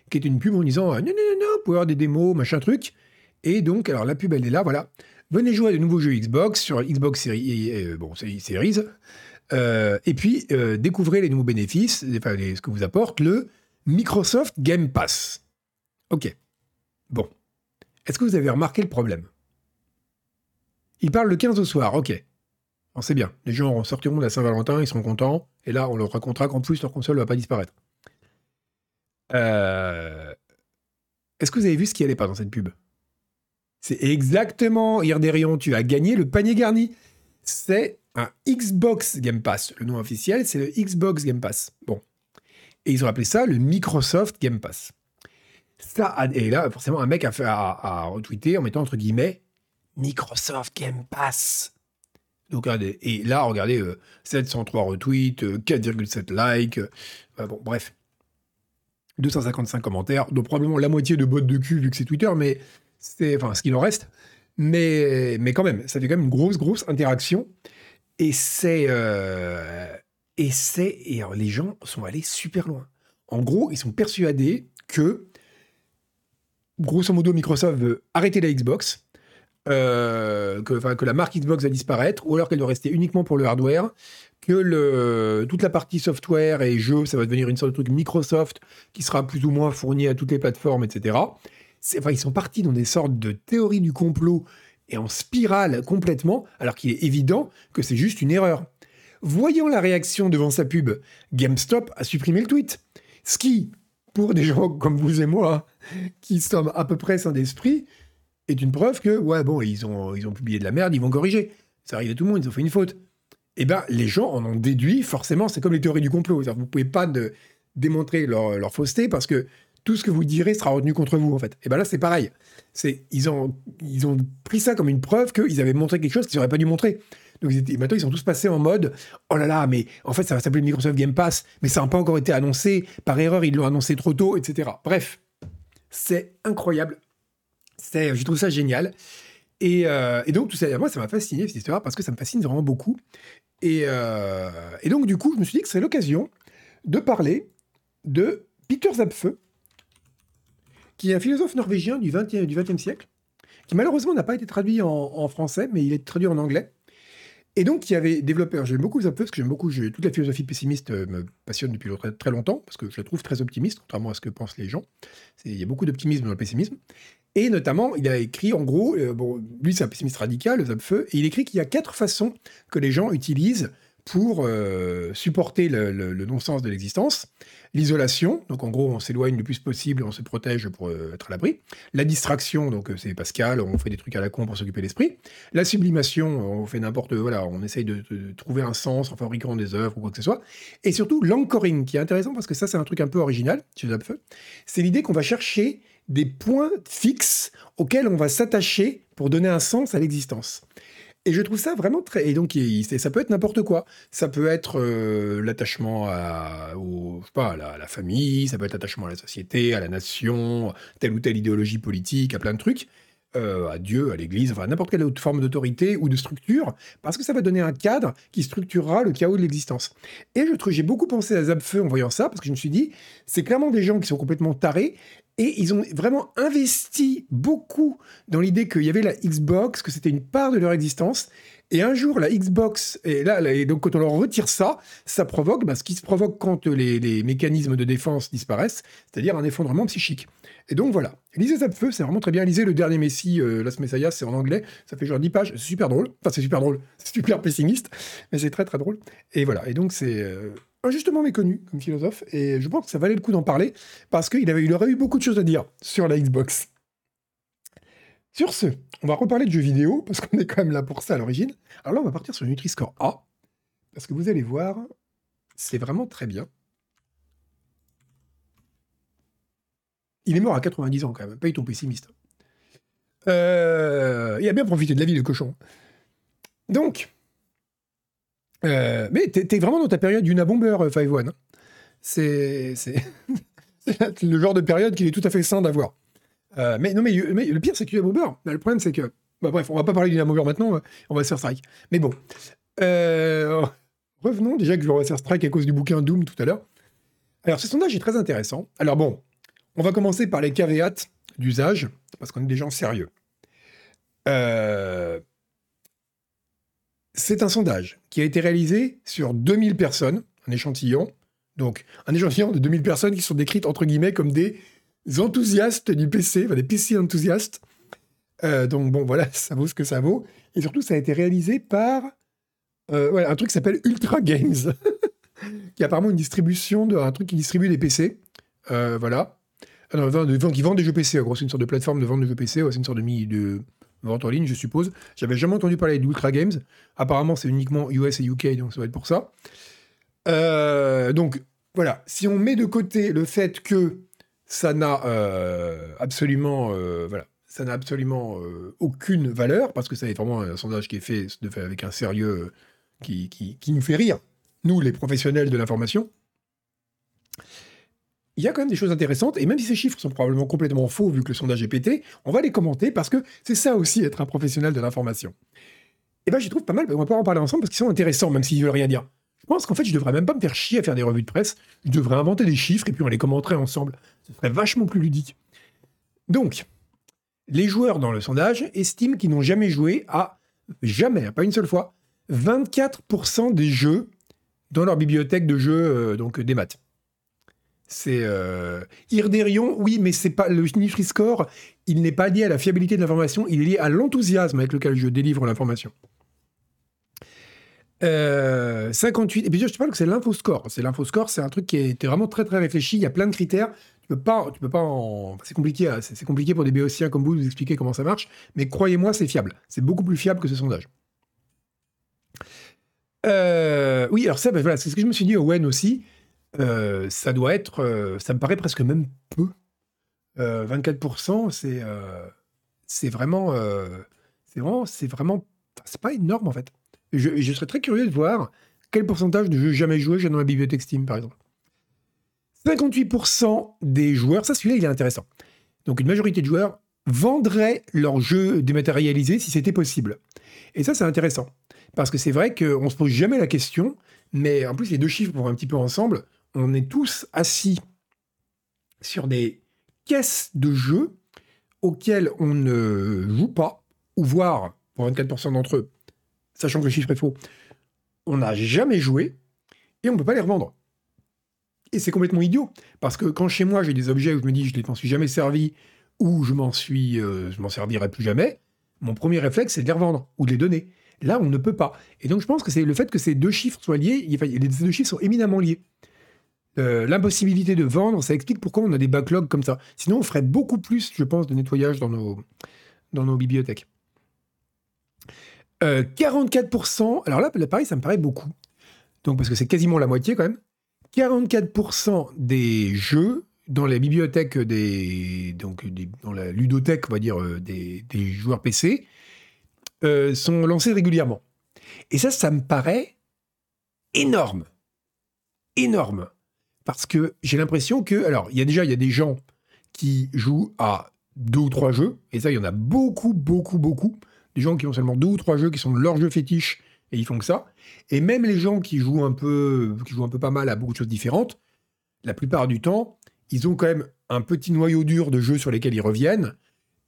S1: qui est une pub en disant non, non, non, non, pour avoir des démos, machin truc. Et donc, alors la pub, elle est là, voilà. Venez jouer à de nouveaux jeux Xbox sur Xbox Series, Series. et puis, découvrez les nouveaux bénéfices, enfin, ce que vous apporte le Microsoft Game Pass. Ok. Bon. Est-ce que vous avez remarqué le problème? Il parle le 15 au soir, ok. c'est bien. Les gens sortiront de la Saint-Valentin, ils seront contents. Et là, on leur racontera qu'en plus, leur console ne va pas disparaître. Euh, est-ce que vous avez vu ce qui allait pas dans cette pub? C'est exactement, Irderion, tu as gagné le panier garni. C'est un Xbox Game Pass. Le nom officiel, c'est le Xbox Game Pass. Bon. Et ils ont appelé ça le Microsoft Game Pass. Ça, et là, forcément, un mec a retweeté en mettant entre guillemets Microsoft Game Pass. Donc, regardez, et là, regardez, 703 euh, retweets, 4,7 euh, likes, euh, bon, bref. 255 commentaires, donc probablement la moitié de bots de cul vu que c'est Twitter, mais c'est, enfin, ce qu'il en reste. Mais, mais quand même, ça fait quand même une grosse, grosse interaction. Et c'est, et c'est, et les gens sont allés super loin. En gros, ils sont persuadés que, grosso modo, Microsoft veut arrêter la Xbox, euh, que, la marque Xbox va disparaître, ou alors qu'elle doit rester uniquement pour le hardware, que toute la partie software et jeux, ça va devenir une sorte de truc Microsoft qui sera plus ou moins fourni à toutes les plateformes, etc. Enfin, ils sont partis dans des sortes de théories du complot et en spirale complètement, alors qu'il est évident que c'est juste une erreur. Voyant la réaction devant sa pub, GameStop a supprimé le tweet. Ce qui, pour des gens comme vous et moi, qui sommes à peu près sans d'esprit, est une preuve que, ouais, bon, ils ont, ils ont publié de la merde, ils vont corriger. Ça arrive à tout le monde, ils ont fait une faute. Eh bien, les gens en ont déduit, forcément, c'est comme les théories du complot. Vous ne pouvez pas démontrer leur, leur, fausseté parce que tout ce que vous direz sera retenu contre vous, en fait. Et eh bien là, c'est pareil. C'est, ils, ont, ils ont pris ça comme une preuve qu'ils avaient montré quelque chose qu'ils n'auraient pas dû montrer. Donc maintenant, ils sont tous passés en mode Oh là là, mais en fait, ça va s'appeler Microsoft Game Pass, mais ça n'a pas encore été annoncé. Par erreur, ils l'ont annoncé trop tôt, etc. Bref, c'est incroyable je trouve ça génial. Et, euh, et donc, tout ça, moi, ça m'a fasciné cette histoire parce que ça me fascine vraiment beaucoup. Et, euh, donc, du coup, je me suis dit que c'est l'occasion de parler de Peter Zapfe, qui est un philosophe norvégien du XXe du 20e siècle, qui malheureusement n'a pas été traduit en, français, mais il est traduit en anglais. Et donc, qui avait développé, j'aime beaucoup Zapfe, parce que j'aime beaucoup, toute la philosophie pessimiste euh, me passionne depuis très, longtemps, parce que je la trouve très optimiste, contrairement à ce que pensent les gens. Il y a beaucoup d'optimisme dans le pessimisme. Et notamment, il a écrit, en gros, euh, lui c'est un pessimiste radical, Zapfe, et il écrit qu'il y a quatre façons que les gens utilisent pour euh, supporter le, le- le non-sens de l'existence. L'isolation, donc en gros on s'éloigne le plus possible, on se protège pour euh, être à l'abri. La distraction, donc c'est Pascal, on fait des trucs à la con pour s'occuper l'esprit. La sublimation, on fait n'importe, voilà, on essaye de, trouver un sens en fabriquant des œuvres ou quoi que ce soit. Et surtout l'anchoring, qui est intéressant parce que ça c'est un truc un peu original chez Zapfe. C'est l'idée qu'on va chercher des points fixes auxquels on va s'attacher pour donner un sens à l'existence. Et je trouve ça vraiment très. Et donc, ça peut être n'importe quoi. Ça peut être euh, l'attachement à, la, famille, ça peut être l'attachement à la société, à la nation, telle ou telle idéologie politique, à plein de trucs, euh, à Dieu, à l'Église, enfin n'importe quelle autre forme d'autorité ou de structure, parce que ça va donner un cadre qui structurera le chaos de l'existence. Et je j'ai beaucoup pensé à Zapfe en voyant ça, parce que je me suis dit, c'est clairement des gens qui sont complètement tarés. Et ils ont vraiment investi beaucoup dans l'idée qu'il y avait la Xbox, que c'était une part de leur existence. Et un jour, la Xbox, et là, et donc quand on leur retire ça, ça provoque bah, ce qui se provoque quand les, les mécanismes de défense disparaissent, c'est-à-dire un effondrement psychique. Et donc voilà. Lisez Zapfeu, c'est vraiment très bien. Lisez le dernier Messie, euh, Las Messiah, c'est en anglais, ça fait genre 10 pages, c'est super drôle. Enfin, c'est super drôle, c'est super pessimiste, mais c'est très très drôle. Et voilà. Et donc c'est euh, injustement méconnu comme philosophe, et je pense que ça valait le coup d'en parler, parce qu'il il aurait eu beaucoup de choses à dire sur la Xbox. Sur ce, on va reparler de jeux vidéo, parce qu'on est quand même là pour ça à l'origine. Alors là, on va partir sur Nutri-Score A, parce que vous allez voir, c'est vraiment très bien. Il est mort à 90 ans quand même, pas ton pessimiste. Euh, il a bien profité de la vie, le cochon. Donc, euh, mais t'es t'es vraiment dans ta période Yuna Bomber, euh, Five One. hein. C'est c'est- c'est le genre de période qu'il est tout à fait sain d'avoir. Euh, mais non, mais, le pire, c'est que Bomber, le problème, c'est que. Bah, bref, on va pas parler d'Yuna Bomber maintenant, on va- se faire strike. Mais bon. Revenons déjà que je vais faire strike à cause du bouquin Doom tout à l'heure. Alors, ce sondage est très intéressant. Alors, bon, on va commencer par les caveats d'usage, parce qu'on est des gens sérieux. Euh, c'est un sondage qui a été réalisé sur 2000 personnes, un échantillon. Donc, un échantillon de 2000 personnes qui sont décrites entre guillemets comme des enthousiastes du PC, enfin, des PC enthousiastes. Euh, donc, bon, voilà, ça vaut ce que ça vaut. Et surtout, ça a été réalisé par euh, un truc qui s'appelle Ultra Games, qui est apparemment une distribution d'un truc qui distribue des PC. Euh, voilà. Ah non, de- de- qui vendent des jeux PC, en gros, c'est une sorte de plateforme de vente de jeux PC, c'est une sorte de, de vente en ligne, je suppose. J'avais jamais entendu parler d'Ultra Games. Apparemment, c'est uniquement US et UK, donc ça va être pour ça. Euh, donc, voilà, si on met de côté le fait que ça n'a euh, absolument, euh, voilà, ça n'a absolument aucune valeur, parce que ça est vraiment un sondage qui est fait de fait avec un sérieux qui, qui nous fait rire, nous, les professionnels de l'information. Il y a quand même des choses intéressantes, et même si ces chiffres sont probablement complètement faux vu que le sondage est pété, on va les commenter parce que c'est ça aussi être un professionnel de l'information. Et ben, j'y trouve pas mal, on va pas en parler ensemble parce qu'ils sont intéressants, même s'ils veulent rien dire. Je pense qu'en fait, je devrais même pas me faire chier à faire des revues de presse, je devrais inventer des chiffres et puis on les commenterait ensemble. Ce serait vachement plus ludique. Donc, les joueurs dans le sondage estiment qu'ils n'ont jamais joué à, jamais, pas une seule fois, 24% des jeux dans leur bibliothèque de jeux, euh, donc des maths. C'est euh... Oui, mais c'est pas le Nutri-Score, il n'est pas lié à la fiabilité de l'information, il est lié à l'enthousiasme avec lequel je délivre l'information. Euh, 58, et puis je te parle que c'est l'infoscore. C'est l'infoscore, c'est un truc qui était vraiment très très réfléchi. Il y a plein de critères. Tu peux pas, tu peux pas. C'est compliqué, hein, c'est compliqué pour des béotiens comme vous de vous expliquer comment ça marche, mais croyez-moi, c'est fiable. C'est beaucoup plus fiable que ce sondage. Euh, oui, alors ça, ben voilà, c'est ce que je me suis dit, Owen aussi. Euh, ça doit être, euh, ça me paraît presque même peu. Euh, 24%, c'est euh, c'est vraiment, c'est vraiment, c'est vraiment, c'est pas énorme en fait. Je, je serais très curieux de voir quel pourcentage de jeux jamais joués j'ai dans ma bibliothèque Steam par exemple. 58% des joueurs, ça celui-là il est intéressant. Donc une majorité de joueurs vendraient leurs jeux dématérialisés si c'était possible. Et ça, c'est intéressant. Parce que c'est vrai qu'on se pose jamais la question, mais en plus, les deux chiffres vont un petit peu ensemble. On est tous assis sur des caisses de jeux auxquels on ne joue pas, ou voire, pour 24% d'entre eux, sachant que le chiffre est faux, on n'a jamais joué, et on ne peut pas les revendre. Et c'est complètement idiot, parce que quand chez moi j'ai des objets où je me dis je ne m'en suis jamais servi, ou je m'en suis, euh, je m'en servirai plus jamais, mon premier réflexe c'est de les revendre, ou de les donner. Là, on ne peut pas. Et donc je pense que c'est le fait que ces deux chiffres soient liés, les deux chiffres sont éminemment liés. Euh, l'impossibilité de vendre, ça explique pourquoi on a des backlogs comme ça. Sinon, on ferait beaucoup plus, je pense, de nettoyage dans nos, bibliothèques. 44%, euh, alors là, pareil, ça me paraît beaucoup. Donc, parce que c'est quasiment la moitié quand même. 44% des jeux dans la bibliothèque des. Donc, dans la ludothèque, on va dire, euh, des, des joueurs PC, sont lancés régulièrement. Et ça, ça me paraît énorme. Énorme. Parce que j'ai l'impression que, alors, il y a déjà, y a des gens qui jouent à deux ou trois jeux, et ça, il y en a beaucoup, beaucoup, beaucoup. Des gens qui ont seulement deux ou trois jeux qui sont leurs jeux fétiches, et ils font que ça. Et même les gens qui jouent un peu, qui jouent un peu pas mal à beaucoup de choses différentes, la plupart du temps, ils ont quand même un petit noyau dur de jeux sur lesquels ils reviennent.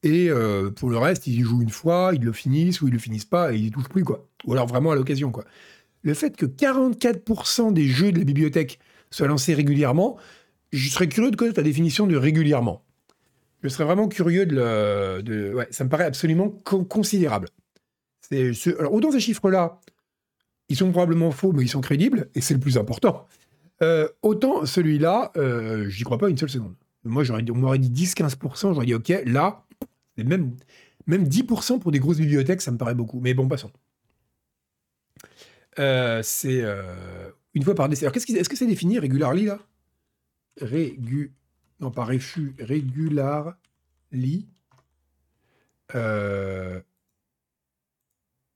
S1: Et euh, pour le reste, ils y jouent une fois, ils le finissent ou ils le finissent pas et ils y touchent plus quoi. Ou alors vraiment à l'occasion quoi. Le fait que 44% des jeux de la bibliothèque soit lancé régulièrement. Je serais curieux de connaître la définition de régulièrement. Je serais vraiment curieux de le. Ouais, ça me paraît absolument considérable. alors, autant ces chiffres-là, ils sont probablement faux, mais ils sont crédibles, et c'est le plus important. Euh, autant celui-là, euh, j'y crois pas une seule seconde. Moi, on m'aurait dit 10-15%, j'aurais dit OK, là, même, même 10% pour des grosses bibliothèques, ça me paraît beaucoup. Mais bon, passons. Euh, c'est. Une fois par décès. Alors, qu'est-ce est-ce que c'est défini régularly là? Régu... Non, pas réfu, régularly. Euh...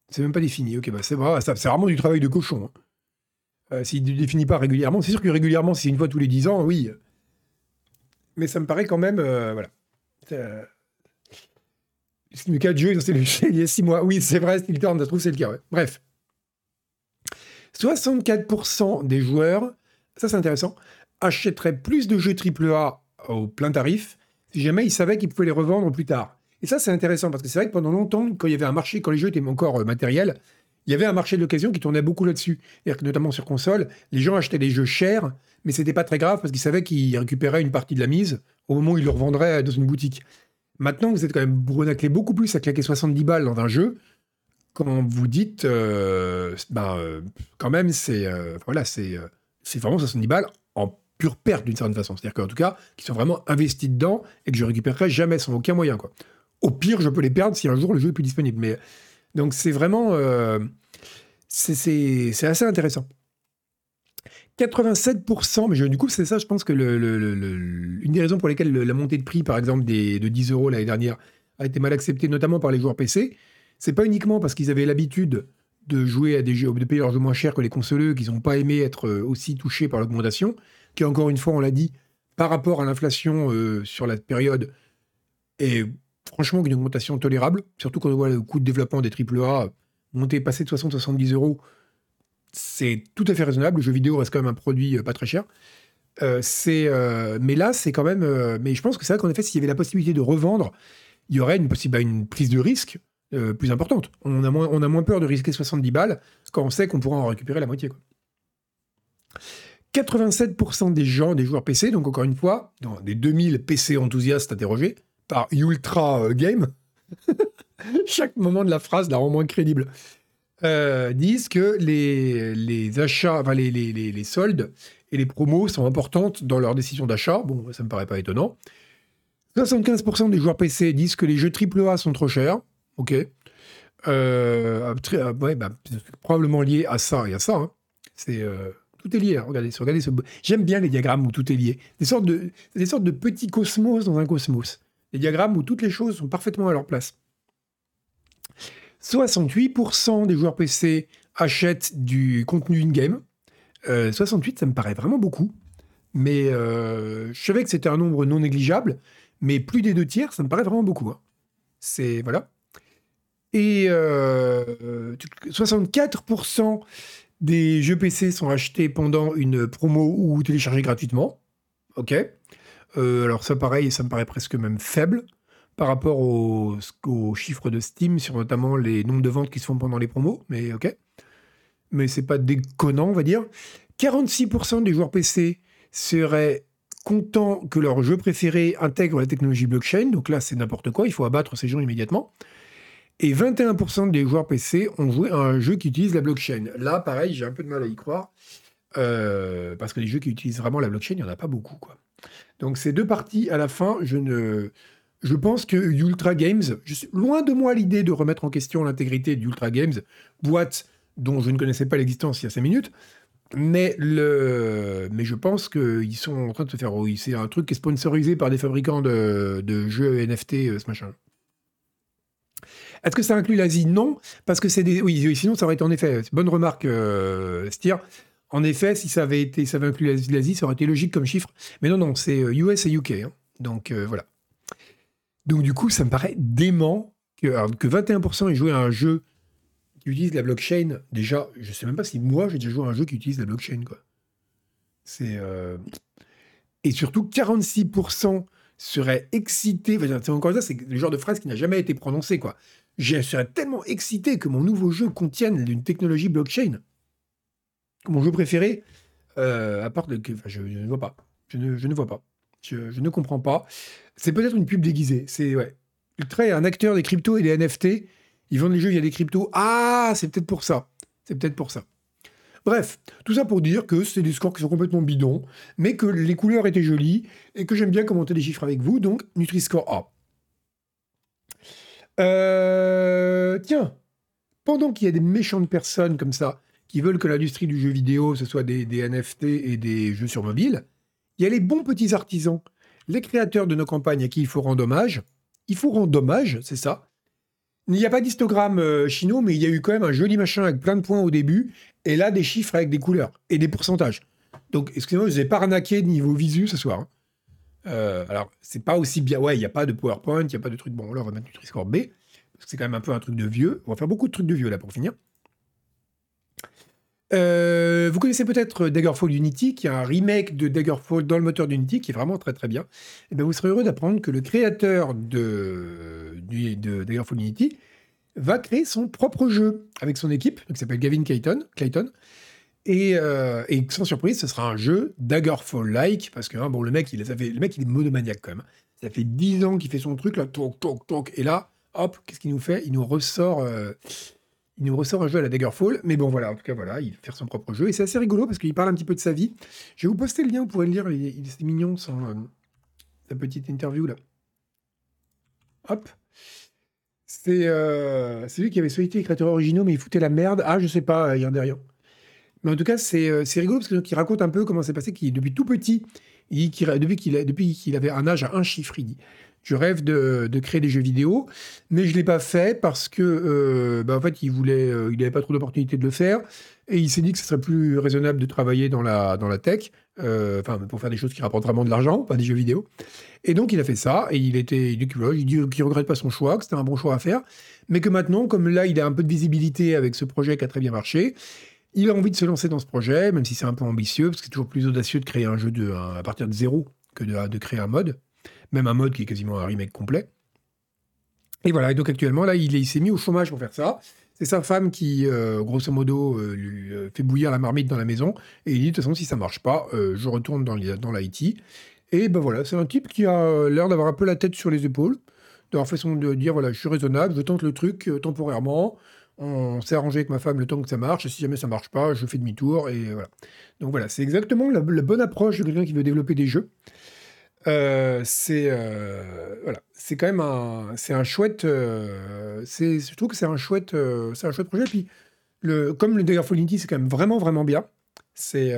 S1: C'est même pas défini. Ok, bah c'est vrai, c'est vraiment du travail de cochon. Hein. Euh, S'il ne définit pas régulièrement, c'est sûr que régulièrement, c'est une fois tous les 10 ans, oui. Mais ça me paraît quand même. Euh, voilà. Euh... Le cas de jeu, il y a 6 mois. Oui, c'est vrai, on trouve c'est le cas. Bref. 64% des joueurs, ça c'est intéressant, achèteraient plus de jeux AAA au plein tarif si jamais ils savaient qu'ils pouvaient les revendre plus tard. Et ça c'est intéressant parce que c'est vrai que pendant longtemps, quand il y avait un marché, quand les jeux étaient encore euh, matériels, il y avait un marché de l'occasion qui tournait beaucoup là-dessus. notamment sur console, les gens achetaient des jeux chers, mais c'était pas très grave parce qu'ils savaient qu'ils récupéraient une partie de la mise au moment où ils le revendraient dans une boutique. Maintenant, vous êtes quand même bourrinaclé beaucoup plus à claquer 70 balles dans un jeu quand vous dites, euh, ben, euh, quand même, c'est euh, voilà, vraiment 70 balles en pure perte d'une certaine façon. C'est-à-dire qu'en tout cas, qu'ils sont vraiment investis dedans et que je récupérerai jamais sans aucun moyen. Quoi. Au pire, je peux les perdre si un jour le jeu est plus disponible. Mais donc c'est vraiment c'est assez intéressant. 87%, mais du coup, c'est ça, je pense que une des raisons pour lesquelles la montée de prix, par exemple, de 10 euros l'année dernière, a été mal acceptée, notamment par les joueurs PC, c'est pas uniquement parce qu'ils avaient l'habitude de jouer à des jeux, de payer leurs moins cher que les consoleux, qu'ils n'ont pas aimé être euh, aussi touchés par l'augmentation, qui encore une fois, on l'a dit, par rapport à l'inflation euh, sur la période, est franchement une augmentation tolérable, surtout quand on voit le coût de développement des AAA monter, passer de 60-70 euros, c'est tout à fait raisonnable. Le jeu vidéo reste quand même un produit euh, pas très cher. mais là, c'est quand même. mais je pense que c'est vrai qu'en effet, s'il y avait la possibilité de revendre, il y aurait une, bah, une prise de risque euh, plus importante. On a, moins, on a moins peur de risquer 70 balles quand on sait qu'on pourra en récupérer la moitié. 87% des gens, des joueurs PC, donc encore une fois, dans des 2000 PC enthousiastes interrogés par Ultra euh, Game, chaque moment de la phrase la rend moins crédible, euh, disent que les, achats, enfin les, les, les, soldes et les promos sont importantes dans leur décision d'achat. Bon, ça me paraît pas étonnant. 75% des joueurs PC disent que les jeux AAA sont trop chers. Ok. Euh, euh, ouais, bah, probablement lié à ça et à ça. Hein. C'est euh, tout est lié. Hein. Regardez, regardez. J'aime bien les diagrammes où tout est lié. Des sortes de, des sortes de petits cosmos dans un cosmos. Des diagrammes où toutes les choses sont parfaitement à leur place. 68% des joueurs PC achètent du contenu in-game. 68, ça me paraît vraiment beaucoup. Mais je savais que c'était un nombre non négligeable. Mais plus des deux tiers, ça me paraît vraiment beaucoup. Hein. C'est voilà. Et 64% des jeux PC sont achetés pendant une promo ou téléchargés gratuitement. Ok. alors ça pareil, ça me paraît presque même faible par rapport aux, chiffres de Steam sur notamment les nombres de ventes qui se font pendant les promos, mais ok. Mais c'est pas déconnant, on va dire. 46% des joueurs PC seraient contents que leur jeu préféré intègre la technologie blockchain, donc là c'est n'importe quoi, il faut abattre ces gens immédiatement. Et 21% des joueurs PC ont joué à un jeu qui utilise la blockchain. Là, pareil, j'ai un peu de mal à y croire, euh, parce que les jeux qui utilisent vraiment la blockchain, il n'y en a pas beaucoup. Quoi. Donc ces deux parties, à la fin, je ne... Je pense que Ultra Games, loin de moi l'idée de remettre en question l'intégrité d'Ultra Games, boîte dont je ne connaissais pas l'existence il y a 5 minutes, mais, le... mais je pense qu'ils sont en train de se faire. C'est un truc qui est sponsorisé par des fabricants de, de jeux NFT, euh, ce machin. Est-ce que ça inclut l'Asie? Non, parce que c'est des. Oui, sinon ça aurait été en effet. Bonne remarque, euh, Stier. En effet, si ça avait été, ça avait inclus l'Asie, ça aurait été logique comme chiffre. Mais non, non, c'est US euh, et UK. Hein. Donc euh, voilà. Donc du coup, ça me paraît dément que, que 21% aient joué à un jeu qui utilise la blockchain. Déjà, je sais même pas si moi j'ai déjà joué à un jeu qui utilise la blockchain. Quoi. C'est et surtout 46% seraient excités. c'est encore ça, c'est le genre de phrase qui n'a jamais été prononcée. Quoi je serais tellement excité que mon nouveau jeu contienne une technologie blockchain. Mon jeu préféré, euh, à part de, je, ne vois pas. Je ne, vois pas. Je, ne comprends pas. C'est peut-être une pub déguisée. C'est ouais. Ultra un acteur des cryptos et des NFT. Ils vendent les jeux via des cryptos. Ah, c'est peut-être pour ça. C'est peut-être pour ça. Bref, tout ça pour dire que c'est des scores qui sont complètement bidons, mais que les couleurs étaient jolies et que j'aime bien commenter les chiffres avec vous. Donc, Nutri-Score A. Euh, tiens, pendant qu'il y a des méchantes personnes comme ça qui veulent que l'industrie du jeu vidéo, ce soit des, NFT et des jeux sur mobile, il y a les bons petits artisans, les créateurs de nos campagnes à qui il faut rendre hommage. Il faut rendre hommage, c'est ça. Il n'y a pas d'histogramme euh, chino, mais il y a eu quand même un joli machin avec plein de points au début, et là des chiffres avec des couleurs et des pourcentages. Donc, excusez-moi, je vous ai pas arnaqué niveau visu ce soir. Hein. Euh, alors, c'est pas aussi bien. Ouais, il n'y a pas de PowerPoint, il n'y a pas de truc. Bon, là, on va mettre Nutri-Score B, parce que c'est quand même un peu un truc de vieux. On va faire beaucoup de trucs de vieux là pour finir. Euh, vous connaissez peut-être Daggerfall Unity, qui est un remake de Daggerfall dans le moteur d'Unity, qui est vraiment très très bien. Et eh bien vous serez heureux d'apprendre que le créateur de, de, Daggerfall Unity va créer son propre jeu avec son équipe, qui s'appelle Gavin Clayton. Clayton euh, et, sans surprise, ce sera un jeu Daggerfall-like, parce que hein, bon, le mec, il, ça fait, le mec, il est monomaniaque quand même. Ça fait 10 ans qu'il fait son truc, là, toc, toc, toc, et là, hop, qu'est-ce qu'il nous fait? Il nous ressort... Euh, il nous ressort un jeu à la Daggerfall, mais bon voilà, en tout cas voilà, il faire son propre jeu, et c'est assez rigolo parce qu'il parle un petit peu de sa vie. Je vais vous poster le lien, vous pourrez le lire, il, est mignon, sans euh, sa petite interview là. Hop. C'est lui qui avait sollicité les créateurs originaux, mais il foutait la merde. Ah, je sais pas, il y a derrière. Mais en tout cas, euh, c'est rigolo parce qu'il raconte un peu comment c'est passé, qu'il depuis tout petit, il dit depuis qu'il depuis qu'il avait un âge à un chiffre, il dit je rêve de, de créer des jeux vidéo, mais je l'ai pas fait parce que euh, bah, en fait il voulait, euh, n'avait pas trop d'opportunités de le faire et il s'est dit que ce serait plus raisonnable de travailler dans la dans la tech, enfin pour faire des choses qui rapportent vraiment de l'argent, pas des jeux vidéo. Et donc il a fait ça et il était, il dit qu'il regrette pas son choix, que c'était un bon choix à faire, mais que maintenant comme là il a un peu de visibilité avec ce projet qui a très bien marché, il a envie de se lancer dans ce projet, même si c'est un peu ambitieux, parce que c'est toujours plus audacieux de créer un jeu à partir de zéro que de, créer un mode, même un mode qui est quasiment un remake complet. Et voilà, et donc actuellement, là, il, s'est mis au chômage pour faire ça. C'est sa femme qui, euh, grosso modo, euh, lui euh, fait bouillir la marmite dans la maison, et il dit, de toute façon, si ça marche pas, je retourne dans l'IT. Et ben voilà, c'est un type qui a l'air d'avoir un peu la tête sur les épaules, d'avoir façon de dire, voilà, je suis raisonnable, je tente le truc temporairement, on s'est arrangé avec ma femme le temps que ça marche, et si jamais ça marche pas, je fais demi-tour, et voilà. Donc voilà, c'est exactement la, bonne approche de quelqu'un qui veut développer des jeux. Euh, c'est euh, c'est quand même un, c'est un chouette, euh, c'est, je que c'est un chouette, c'est un chouette projet. Puis le, comme le Unity, c'est quand même vraiment vraiment bien. C'est,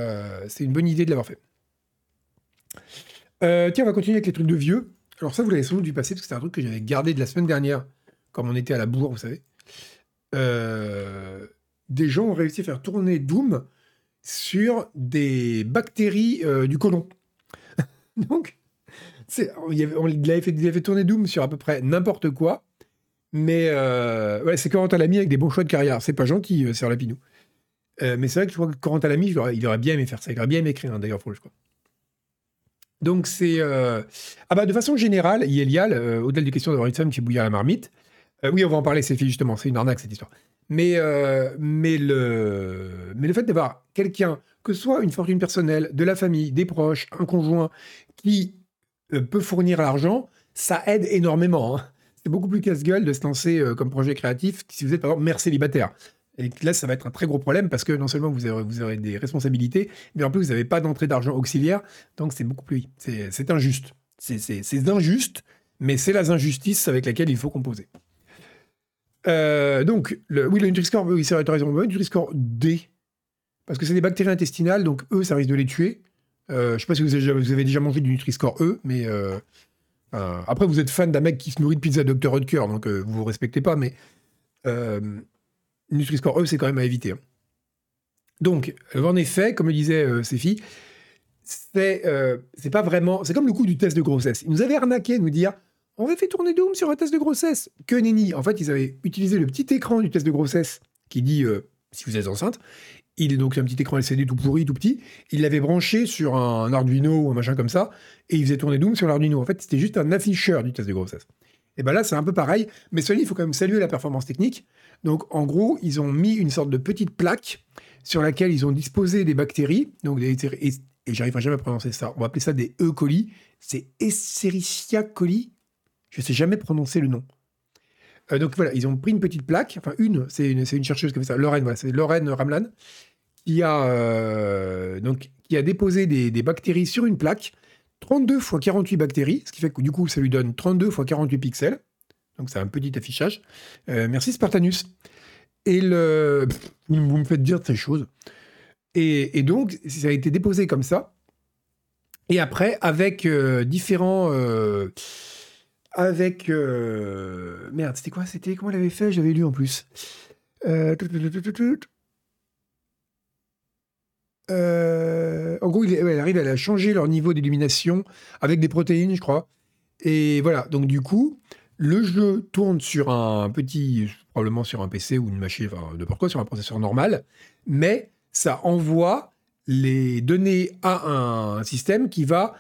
S1: une bonne idée de l'avoir fait. tiens, on va continuer avec les trucs de vieux. Alors ça, vous l'avez sans doute dû passer parce que c'est un truc que j'avais gardé de la semaine dernière, comme on était à la bourre, vous savez. Euh, des gens ont réussi à faire tourner Doom sur des bactéries euh, du côlon. Donc, il, avait, fait, tourner Doom sur à peu près n'importe quoi. Mais euh, ouais, c'est Corentin Lamy avec des bons choix de carrière. C'est pas gentil, euh, Serre Lapinou. Euh, mais c'est vrai que je crois que Corentin Lamy, il aurait, bien aimé faire ça. Il aurait bien aimé écrire, d'ailleurs, pour le choix. Donc c'est... Ah bah de façon générale, Yelial, au-delà des questions d'avoir une femme qui bouillit à la marmite, euh, oui, on va en parler, c'est fait justement, c'est une arnaque cette histoire. Mais, euh, mais, le, fait d'avoir quelqu'un, que ce soit une fortune personnelle, de la famille, des proches, un conjoint, qui euh, peut fournir l'argent, ça aide énormément. hein. C'est beaucoup plus casse-gueule de se lancer comme projet créatif si vous êtes par exemple mère célibataire. Et que là, ça va être un très gros problème parce que non seulement vous aurez, vous aurez des responsabilités, mais en plus, vous n'avez pas d'entrée d'argent auxiliaire. Donc, c'est beaucoup plus. C'est injuste. C'est injuste, mais c'est la injustice avec laquelle il faut composer. Euh, donc, le, oui, le Nutri-Score, oui, c'est raison. Nutri-Score D, parce que c'est des bactéries intestinales, donc eux, ça risque de les tuer. Euh, je ne sais pas si vous avez, déjà, mangé du Nutri-Score E, mais euh, après, vous êtes fan d'un mec qui se nourrit de pizza Dr. Hutker, donc vous vous respectez pas, mais Nutri-Score E, c'est quand même à éviter. hein. Donc, en effet, comme le disait euh, c'est pas vraiment. C'est comme le coup du test de grossesse. Ils nous avaient arnaqué, nous dire on va faire tourner Doom sur un test de grossesse. Que nenni. En fait, ils avaient utilisé le petit écran du test de grossesse qui dit euh, si vous êtes enceinte. Il est donc un petit écran LCD tout pourri, tout petit. Il l'avait branché sur un Arduino ou un machin comme ça, et il faisait tourner Doom sur l'Arduino. En fait, c'était juste un afficheur du test de grossesse. Et ben là, c'est un peu pareil, mais celui il faut quand même saluer la performance technique. Donc, en gros, ils ont mis une sorte de petite plaque sur laquelle ils ont disposé des bactéries, donc et, et j'arriverai jamais à prononcer ça. On va appeler ça des E. coli. C'est Escherichia coli. Je sais jamais prononcer le nom. Euh, donc voilà, ils ont pris une petite plaque, enfin une, c'est une, une chercheuse fait ça, Lorraine, voilà, c'est Lorraine Ramlan, qui a, euh, donc, qui a déposé des, des bactéries sur une plaque, 32 x 48 bactéries, ce qui fait que du coup, ça lui donne 32 x 48 pixels. Donc c'est un petit affichage. Euh, merci Spartanus. Et le... Vous me faites dire ces choses. Et, donc, ça a été déposé comme ça. Et après, avec différents... avec... euh, Merde, c'était quoi C'était comment elle avait fait J'avais lu en plus. Euh. Euh, en gros, elle arrive à changer leur niveau d'illumination avec des protéines, je crois. Et voilà, donc du coup, le jeu tourne sur un petit, probablement sur un PC ou une machine, enfin n'importe quoi, sur un processeur normal, mais ça envoie les données à un système qui va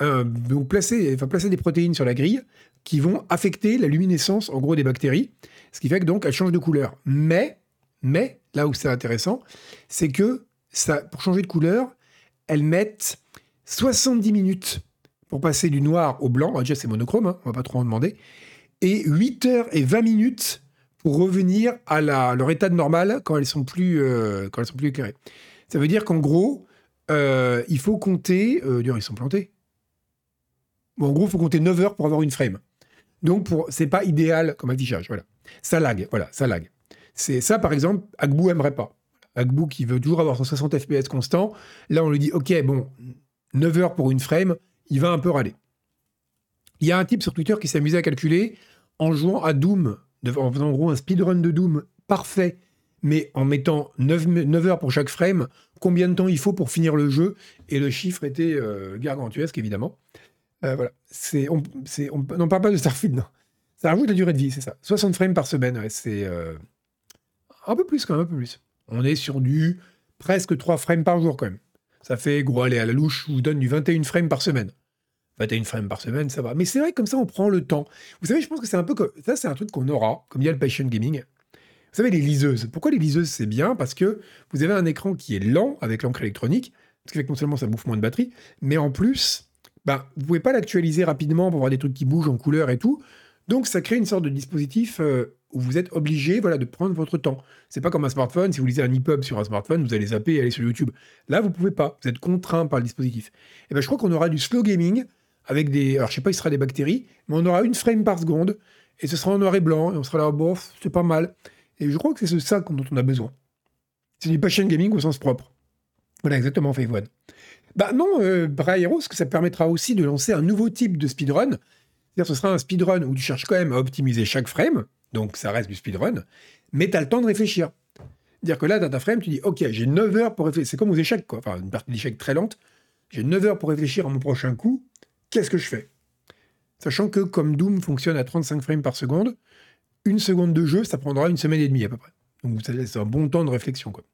S1: euh, donc placer, placer des protéines sur la grille qui vont affecter la luminescence, en gros, des bactéries, ce qui fait que donc elles changent de couleur. Mais, mais là où c'est intéressant, c'est que ça, pour changer de couleur, elles mettent 70 minutes pour passer du noir au blanc. Ah, Déjà, c'est monochrome, hein, on va pas trop en demander. Et 8 heures et 20 minutes pour revenir à leur état de normal quand elles sont plus, euh, quand elles sont plus éclairées. Ça veut dire qu'en gros, euh, il faut compter. Euh, ils sont plantés. En gros, il faut compter 9 heures pour avoir une frame. Donc, pour, c'est pas idéal comme affichage. Voilà. Ça lag. Voilà, ça. C'est ça, par exemple, Agbu aimerait pas. Agbu qui veut toujours avoir son 60 FPS constant. Là, on lui dit, OK, bon, 9 heures pour une frame, il va un peu râler. Il y a un type sur Twitter qui s'amusait à calculer en jouant à Doom, en faisant gros un speedrun de Doom parfait, mais en mettant 9, 9 heures pour chaque frame, combien de temps il faut pour finir le jeu, et le chiffre était euh, gargantuesque, évidemment. Euh, voilà. C'est, on n'en parle pas de Starfield, non. Ça rajoute la durée de vie, c'est ça. 60 frames par semaine, c'est euh, un peu plus quand même, un peu plus. On est sur du presque 3 frames par jour quand même. Ça fait, gros, allez, à la louche, je vous donne du 21 frames par semaine. 21 frames par semaine, ça va. Mais c'est vrai comme ça, on prend le temps. Vous savez, je pense que c'est un peu comme... Ça, c'est un truc qu'on aura, comme il y a le Passion Gaming. Savez, les liseuses. Pourquoi les liseuses, c'est bien? Parce que vous avez un écran qui est lent avec l'encre électronique, ce qui fait que non seulement ça bouffe moins de batterie, mais en plus, ben, vous pouvez pas l'actualiser rapidement pour voir des trucs qui bougent en couleur et tout. Donc, ça crée une sorte de dispositif euh, où vous êtes obligé voilà, de prendre votre temps. C'est pas comme un smartphone. Si vous lisez un EPUB sur un smartphone, vous allez zapper et aller sur YouTube. Là, vous pouvez pas. Vous êtes contraint par le dispositif. Et ben, je crois qu'on aura du slow gaming avec des. Alors, je sais pas, il sera des bactéries, mais on aura une frame par seconde et ce sera en noir et blanc et on sera là, bof, c'est pas mal. Et je crois que c'est ce- ça dont on a besoin. C'est du passion gaming au sens propre. Voilà, exactement, Fave. Bah non, euh, Brailleros, que ça permettra aussi de lancer un nouveau type de speedrun. C'est-à-dire ce sera un speedrun où tu cherches quand même à optimiser chaque frame, donc ça reste du speedrun, mais tu as le temps de réfléchir. C'est-à-dire que là, dans ta frame, tu dis, OK, j'ai 9 heures pour réfléchir. C'est comme aux échecs, quoi. Enfin, une partie d'échecs très lente. J'ai 9 heures pour réfléchir à mon prochain coup. Qu'est-ce que je fais? Sachant que comme Doom fonctionne à 35 frames par seconde, une seconde de jeu, ça prendra une semaine et demie à peu près. Donc c'est un bon temps de réflexion. Quoi.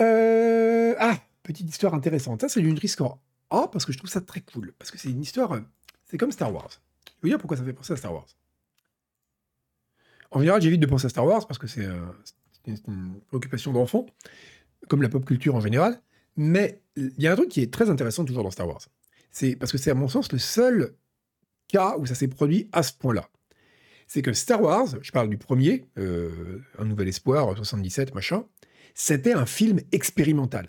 S1: Euh, ah, petite histoire intéressante. Ça, c'est du Nutri-Score A, parce que je trouve ça très cool. Parce que c'est une histoire... C'est comme Star Wars. Je vous dire pourquoi ça fait penser à Star Wars. En général, j'évite de penser à Star Wars parce que c'est euh, une, une préoccupation d'enfant, comme la pop culture en général. Mais il y a un truc qui est très intéressant toujours dans Star Wars. C'est parce que c'est à mon sens le seul cas où ça s'est produit à ce point-là. C'est que Star Wars, je parle du premier, euh, Un Nouvel Espoir, 77, machin, c'était un film expérimental.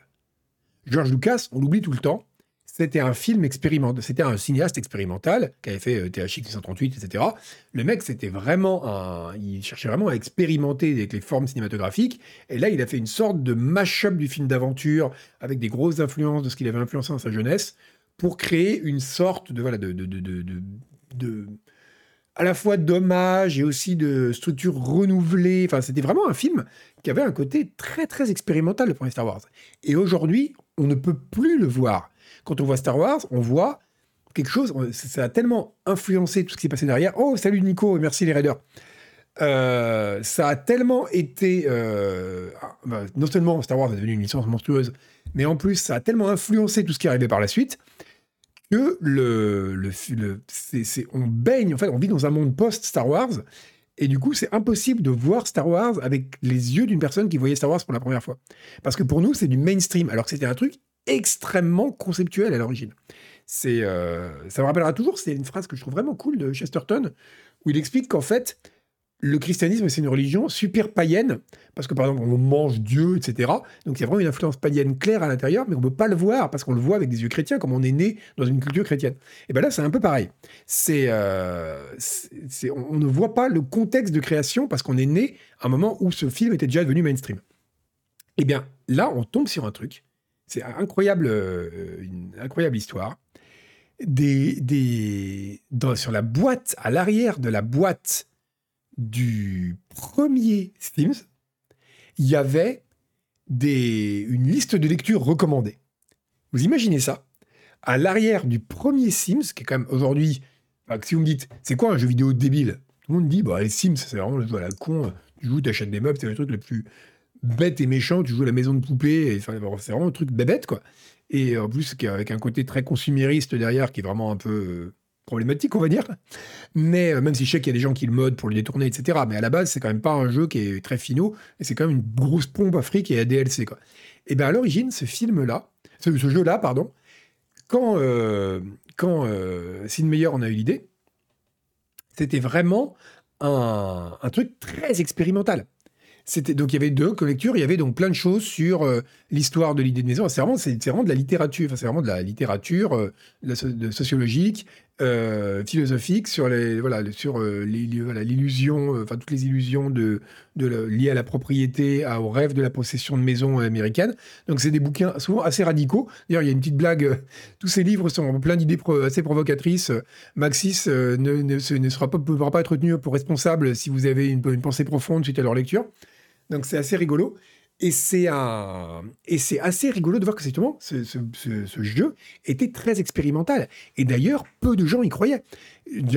S1: George Lucas, on l'oublie tout le temps, c'était un film expérimental, c'était un cinéaste expérimental qui avait fait THX 638, etc. Le mec, c'était vraiment un, il cherchait vraiment à expérimenter avec les formes cinématographiques. Et là, il a fait une sorte de mash-up du film d'aventure avec des grosses influences de ce qu'il avait influencé dans sa jeunesse pour créer une sorte de voilà de, de, à la fois d'hommage et aussi de structure renouvelée. Enfin, c'était vraiment un film qui avait un côté très très expérimental le premier Star Wars. Et aujourd'hui, on ne peut plus le voir. Quand on voit Star Wars, on voit quelque chose. Ça a tellement influencé tout ce qui s'est passé derrière. Oh, salut Nico, merci les raiders. Euh, ça a tellement été. euh, ah, bah, non seulement Star Wars est devenu une licence monstrueuse, mais en plus, ça a tellement influencé tout ce qui est arrivé par la suite le, on baigne, en fait, on vit dans un monde post-Star Wars. Et du coup, c'est impossible de voir Star Wars avec les yeux d'une personne qui voyait Star Wars pour la première fois. Parce que pour nous, c'est du mainstream, alors que c'était un truc extrêmement conceptuel à l'origine. Euh, ça me rappellera toujours, c'est une phrase que je trouve vraiment cool de Chesterton, où il explique qu'en fait, le christianisme, c'est une religion super païenne, parce que par exemple, on mange Dieu, etc. Donc il y a vraiment une influence païenne claire à l'intérieur, mais on ne peut pas le voir, parce qu'on le voit avec des yeux chrétiens, comme on est né dans une culture chrétienne. Et bien là, c'est un peu pareil. C'est, euh, on, ne voit pas le contexte de création, parce qu'on est né à un moment où ce film était déjà devenu mainstream. Et bien là, on tombe sur un truc, c'est incroyable, euh, une incroyable histoire. Des, sur la boîte, à l'arrière de la boîte du premier Sims, il y avait des, une liste de lecture recommandée. Vous imaginez ça À l'arrière du premier Sims, qui est quand même aujourd'hui, enfin, si vous me dites, c'est quoi un jeu vidéo débile? Tout le monde dit, bah, les Sims, c'est vraiment le jeu la con, tu joues, t'achètes des meubles, c'est le truc le plus bête et méchant, tu joues à la maison de poupée, c'est vraiment un truc bébête, quoi. Et en plus, avec un côté très consumériste derrière, qui est vraiment un peu euh, problématique, on va dire. Mais euh, même si je sais qu'il y a des gens qui le modent pour le détourner, etc. Mais à la base, c'est quand même pas un jeu qui est très finaux, et c'est quand même une grosse pompe à fric et à DLC, quoi. Et bien à l'origine, ce film-là, ce, jeu-là, pardon, quand, euh, quand euh, Sid Meier en a eu l'idée, c'était vraiment un, un truc très expérimental. Donc il y avait deux lectures, il y avait donc plein de choses sur euh, l'histoire de l'idée de maison. C'est vraiment, vraiment de la littérature, enfin, c'est vraiment de la littérature euh, de sociologique, euh, philosophique sur les voilà sur euh, l'illusion, euh, enfin toutes les illusions de, liées à la propriété, à- au rêve de la possession de maison américaine. Donc c'est des bouquins souvent assez radicaux. D'ailleurs il y a une petite blague. euh, tous ces livres sont plein d'idées assez provocatrices. Euh, Maxis euh, ne, ne, ne sera pas, pourra pas être tenu pour responsable si vous avez une, une pensée profonde suite à leur lecture. Donc c'est assez rigolo. Et c'est assez rigolo de voir que justement ce, jeu était très expérimental. Et d'ailleurs, peu de gens y croyaient.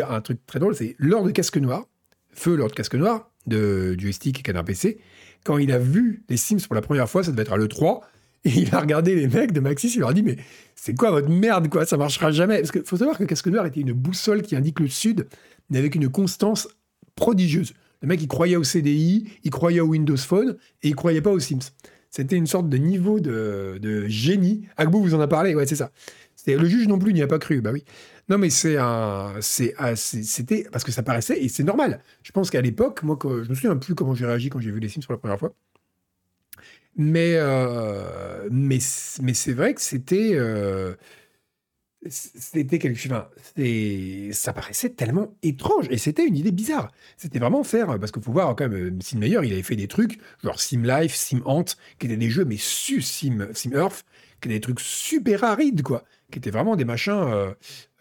S1: Un truc très drôle, c'est Lord Casque Noir, Feu Lord Casque Noir, de Joystick et Canard PC, quand il a vu les Sims pour la première fois, ça devait être à l'E3, et il a regardé les mecs de Maxis, il leur a dit Mais c'est quoi votre merde, quoi? Ça marchera jamais. Parce qu'il faut savoir que Casque Noir était une boussole qui indique le sud, mais avec une constance prodigieuse. Le mec, il croyait au CDI, il croyait au Windows Phone, et il croyait pas aux Sims. C'était une sorte de niveau de, de génie. Agbo vous en a parlé, ouais, c'est ça. Le juge non plus n'y a pas cru, bah oui. Non, mais c'est un. ah, C'était. Parce que ça paraissait, et c'est normal. Je pense qu'à l'époque, moi, je me souviens plus comment j'ai réagi quand j'ai vu les Sims pour la première fois. Mais, euh, mais, mais c'est vrai que c'était. euh, c'était quelque chose. ça paraissait tellement étrange et c'était une idée bizarre. C'était vraiment faire parce qu'il faut voir quand même Sim Meyer, il avait fait des trucs genre Sim Life, Sim Ant, qui étaient des jeux mais su Sim Sim Earth, qui étaient des trucs super arides quoi, qui étaient vraiment des machins. euh,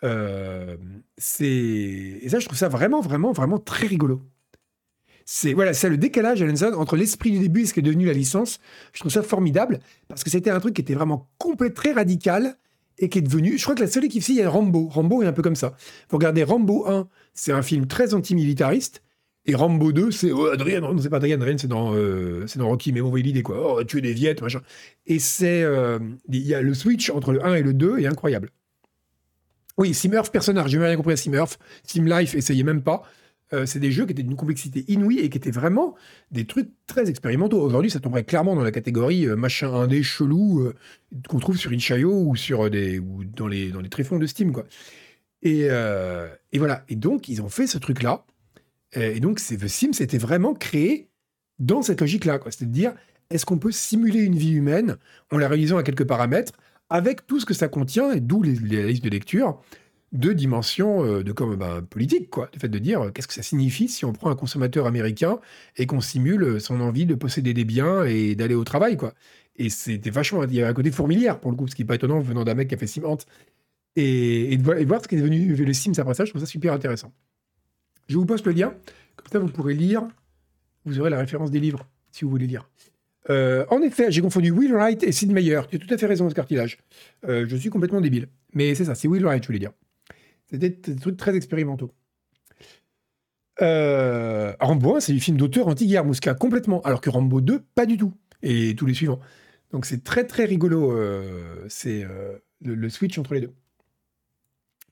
S1: euh, c'est et ça je trouve ça vraiment vraiment vraiment très rigolo. C'est voilà, c'est le décalage Alanson entre l'esprit du début et ce qui est devenu la licence. Je trouve ça formidable parce que c'était un truc qui était vraiment complet, très radical et qui est devenu. Je crois que la seule équipe, si, il y a Rambo. Rambo est un peu comme ça. Vous regardez Rambo 1, c'est un film très antimilitariste. Et Rambo 2, c'est oh, Adrien, non, c'est pas Adrien, Adrien, c'est dans, euh, dans Rocky, mais bon, voyez l'idée, quoi. Oh, tuer des Viettes, machin. Et c'est. euh, Il y a le switch entre le 1 et le 2 est incroyable. Oui, Simurf, personnage, j'ai rien compris à Simurf. Sim Life, essayez même pas. Euh, c'est des jeux qui étaient d'une complexité inouïe et qui étaient vraiment des trucs très expérimentaux. Aujourd'hui, ça tomberait clairement dans la catégorie euh, machin indé chelou euh, qu'on trouve sur itch.io ou sur des ou dans les dans les tréfonds de Steam quoi. Et, euh, voilà. Et donc ils ont fait ce truc là. Et donc The Sims c'était vraiment créé dans cette logique là quoi. C'est de dire est-ce qu'on peut simuler une vie humaine en la réalisant à quelques paramètres avec tout ce que ça contient et d'où les, les listes de lecture de dimension euh, de comme ben, politique, quoi. Le fait de dire euh, qu'est-ce que ça signifie si on prend un consommateur américain et qu'on simule euh, son envie de posséder des biens et d'aller au travail, quoi. Et c'était vachement. Il y avait un côté fourmilière, pour le coup, ce qui n'est pas étonnant venant d'un mec qui a fait Ciment. Et, et, de, voir- ce qui est devenu le Sims après ça, je trouve ça super intéressant. Je vous poste le lien, comme ça vous pourrez lire. Vous aurez la référence des livres, si vous voulez lire. En effet, j'ai confondu Will Wright et Sid Meier. Tu as tout à fait raison, ce cartilage. Je suis complètement débile. Mais c'est ça, c'est Will Wright, je voulais dire. C'était des trucs très expérimentaux. Euh, Rambo 1, c'est du film d'auteur anti-guerre Mosca, complètement. Alors que Rambo 2, pas du tout. Et tous les suivants. Donc c'est très très rigolo, euh, c'est euh, le, le switch entre les deux.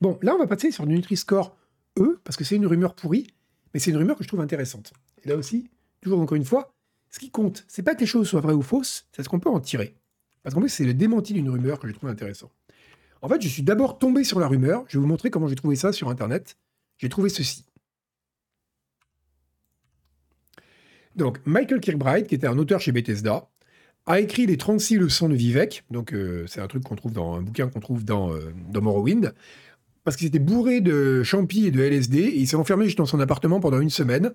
S1: Bon, là on va passer sur du Nutri-Score E, parce que c'est une rumeur pourrie, mais c'est une rumeur que je trouve intéressante. Et là aussi, toujours encore une fois, ce qui compte, c'est pas que les choses soient vraies ou fausses, c'est ce qu'on peut en tirer. Parce qu'en plus, c'est le démenti d'une rumeur que je trouve intéressant. En fait, je suis d'abord tombé sur la rumeur. Je vais vous montrer comment j'ai trouvé ça sur Internet. J'ai trouvé ceci. Donc, Michael Kirkbride, qui était un auteur chez Bethesda, a écrit les 36 leçons de Vivek. Donc, euh, c'est un truc qu'on trouve dans un bouquin qu'on trouve dans, euh, Morrowind. Parce qu'il était bourré de champi et de LSD, et il s'est enfermé juste dans son appartement pendant une semaine.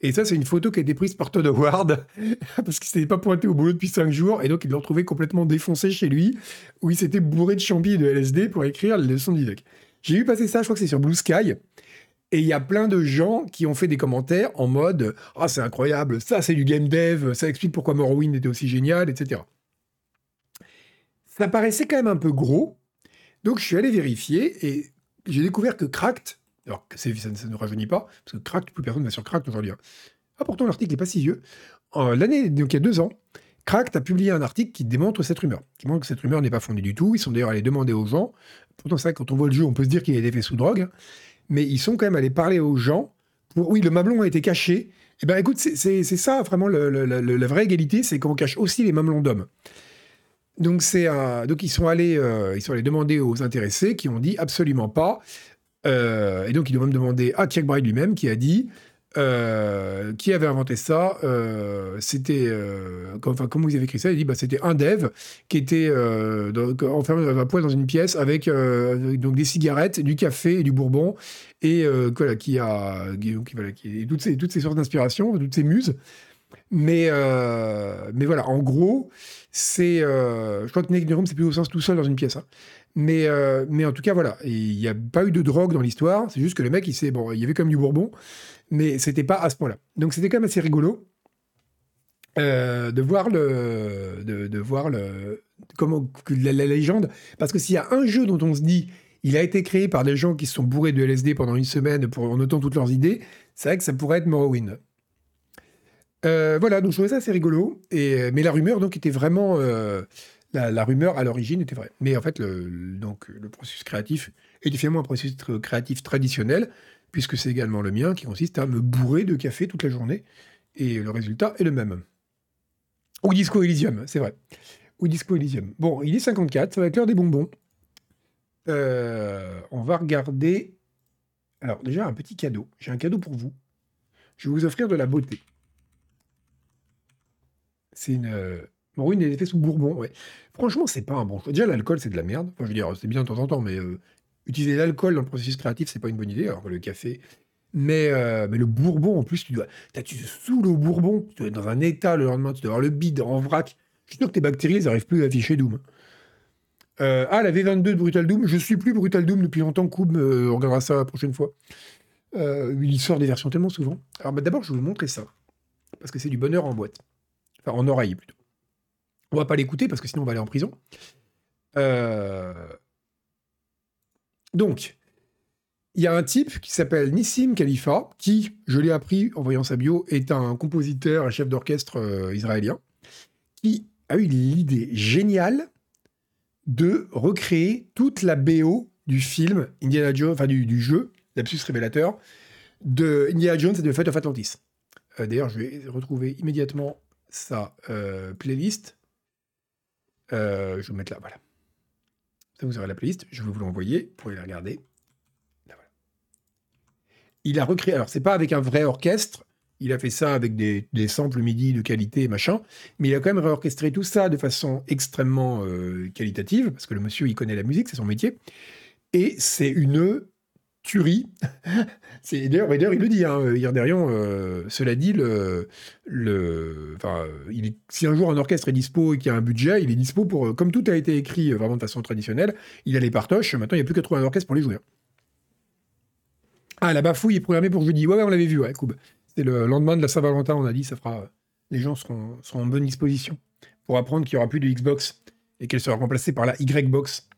S1: Et ça, c'est une photo qui a été prise par Todd Howard, parce qu'il s'était pas pointé au boulot depuis 5 jours, et donc ils l'ont retrouvé complètement défoncé chez lui, où il s'était bourré de champi de LSD pour écrire les leçons de Vivek. J'ai vu passer ça, je crois que c'est sur Blue Sky, et il y a plein de gens qui ont fait des commentaires en mode « Ah, c'est incroyable, ça c'est du game dev, ça explique pourquoi Morrowind était aussi génial, etc. » Ça paraissait quand même un peu gros, donc je suis allé vérifier, et j'ai découvert que Cracked, alors ça, ne- ça ne rajeunit pas, parce que Cracked, plus personne ne va sur Cracked aujourd'hui. Ah, pourtant l'article n'est pas si vieux. L'année, donc il y a deux ans, Cracked a publié un article qui démontre cette rumeur, qui montre que cette rumeur n'est pas fondée du tout. Ils sont d'ailleurs allés demander aux gens. Pourtant, c'est vrai quand on voit le jeu, on peut se dire qu'il a été fait sous drogue, hein. mais ils sont quand même allés parler aux gens pour oui, le mamelon a été caché. Eh ben écoute, c'est ça vraiment la vraie égalité, c'est qu'on cache aussi les mamelons d'hommes. Donc, c'est donc sont allés, euh, ils sont allés demander aux intéressés qui ont dit absolument pas. Euh, et donc, ils doivent même demander à Kirkbride lui-même qui a dit euh, qui avait inventé ça. euh, c'était. euh, enfin, comment vous avez écrit ça? Il dit bah, c'était un dev qui était dans- enfermé à poil dans une pièce avec donc des cigarettes, du café et du bourbon. Et voilà, qui a. Qui, voilà, toutes, ces, toutes ces sortes d'inspirations, toutes ces muses. Mais, mais voilà, en gros, c'est. je crois que Nick Nehrum, c'est plus au sens tout seul dans une pièce. hein. Mais, euh, mais en tout cas, voilà. Il n'y a pas eu de drogue dans l'histoire. C'est juste que le mec, il. Bon, il y avait même du bourbon, mais c'était pas à ce point-là. Donc c'était quand même assez rigolo euh, de voir le. De, le. Comment. La, légende. Parce que s'il y a un jeu dont on se dit. Il a été créé par des gens qui se sont bourrés de LSD pendant une semaine pour, en notant toutes leurs idées. C'est vrai que ça pourrait être Morrowind. Euh, voilà, donc je trouvais ça assez rigolo. Mais la rumeur, donc, était vraiment. La, rumeur à l'origine était vraie. Mais en fait, le, processus créatif est finalement un processus créatif traditionnel, puisque c'est également le mien, qui consiste à me bourrer de café toute la journée. Et le résultat est le même. Ou Disco Elysium, c'est vrai. Ou Disco Elysium. Bon, il est 54, ça va être l'heure des bonbons. Euh, on va regarder. Alors, déjà, un petit cadeau. J'ai un cadeau pour vous. Je vais vous offrir de la beauté. C'est une. Morwin est fait sous Bourbon, ouais. Franchement, c'est pas un bon choix. Déjà, l'alcool, c'est de la merde. Enfin, je veux dire, c'est bien de temps en temps, mais euh, utiliser l'alcool dans le processus créatif, c'est pas une bonne idée, alors que le café. Mais, euh, le Bourbon, en plus, tu dois. t'as- Tu saoules au Bourbon, tu dois être dans un état le lendemain, tu dois avoir le bide en vrac. Je suis que tes bactéries, elles n'arrivent plus à afficher Doom. Euh, ah, la V22 de Brutal Doom, je suis plus Brutal Doom depuis longtemps. Koub, on regardera ça la prochaine fois. Il sort des versions tellement souvent. Alors, bah, d'abord, je vais vous montrer ça. Parce que c'est du bonheur en boîte. Enfin, en oreille, plutôt. On va pas l'écouter parce que sinon on va aller en prison. Euh, Donc, il y a un type qui s'appelle Nissim Khalifa, qui, je l'ai appris en voyant sa bio, est un compositeur, un chef d'orchestre euh, israélien, qui a eu l'idée géniale de recréer toute la BO du film Indiana Jones, enfin du, jeu, lapsus révélateur, de Indiana Jones et de Fate of Atlantis. Euh, d'ailleurs, je vais retrouver immédiatement sa playlist. Euh, je vais vous mettre là, voilà. Ça, vous aurez la playlist. Je vais vous l'envoyer. Vous pouvez la regarder. Là, voilà. Il a recréé. Alors, c'est pas avec un vrai orchestre. Il a fait ça avec des, des samples MIDI de qualité, machin. Mais il a quand même réorchestré tout ça de façon extrêmement euh, qualitative, parce que le monsieur, il connaît la musique, c'est son métier. Et c'est une tuerie. c'est d'ailleurs, il le dit, hein, Yarderian, euh, cela dit, si un jour un orchestre est dispo et qu'il y a un budget, il est dispo pour, euh, comme tout a été écrit euh, vraiment de façon traditionnelle, il a les partoches, maintenant il n'y a plus qu'à trouver un orchestre pour les jouer. hein. Ah, la bafouille est programmée pour jeudi. Ouais, on l'avait vu, ouais, Koub. C'était le lendemain de la Saint-Valentin, on a dit, ça fera, les gens seront, seront en bonne disposition pour apprendre qu'il n'y aura plus de Xbox et qu'elle sera remplacée par la Y-Box.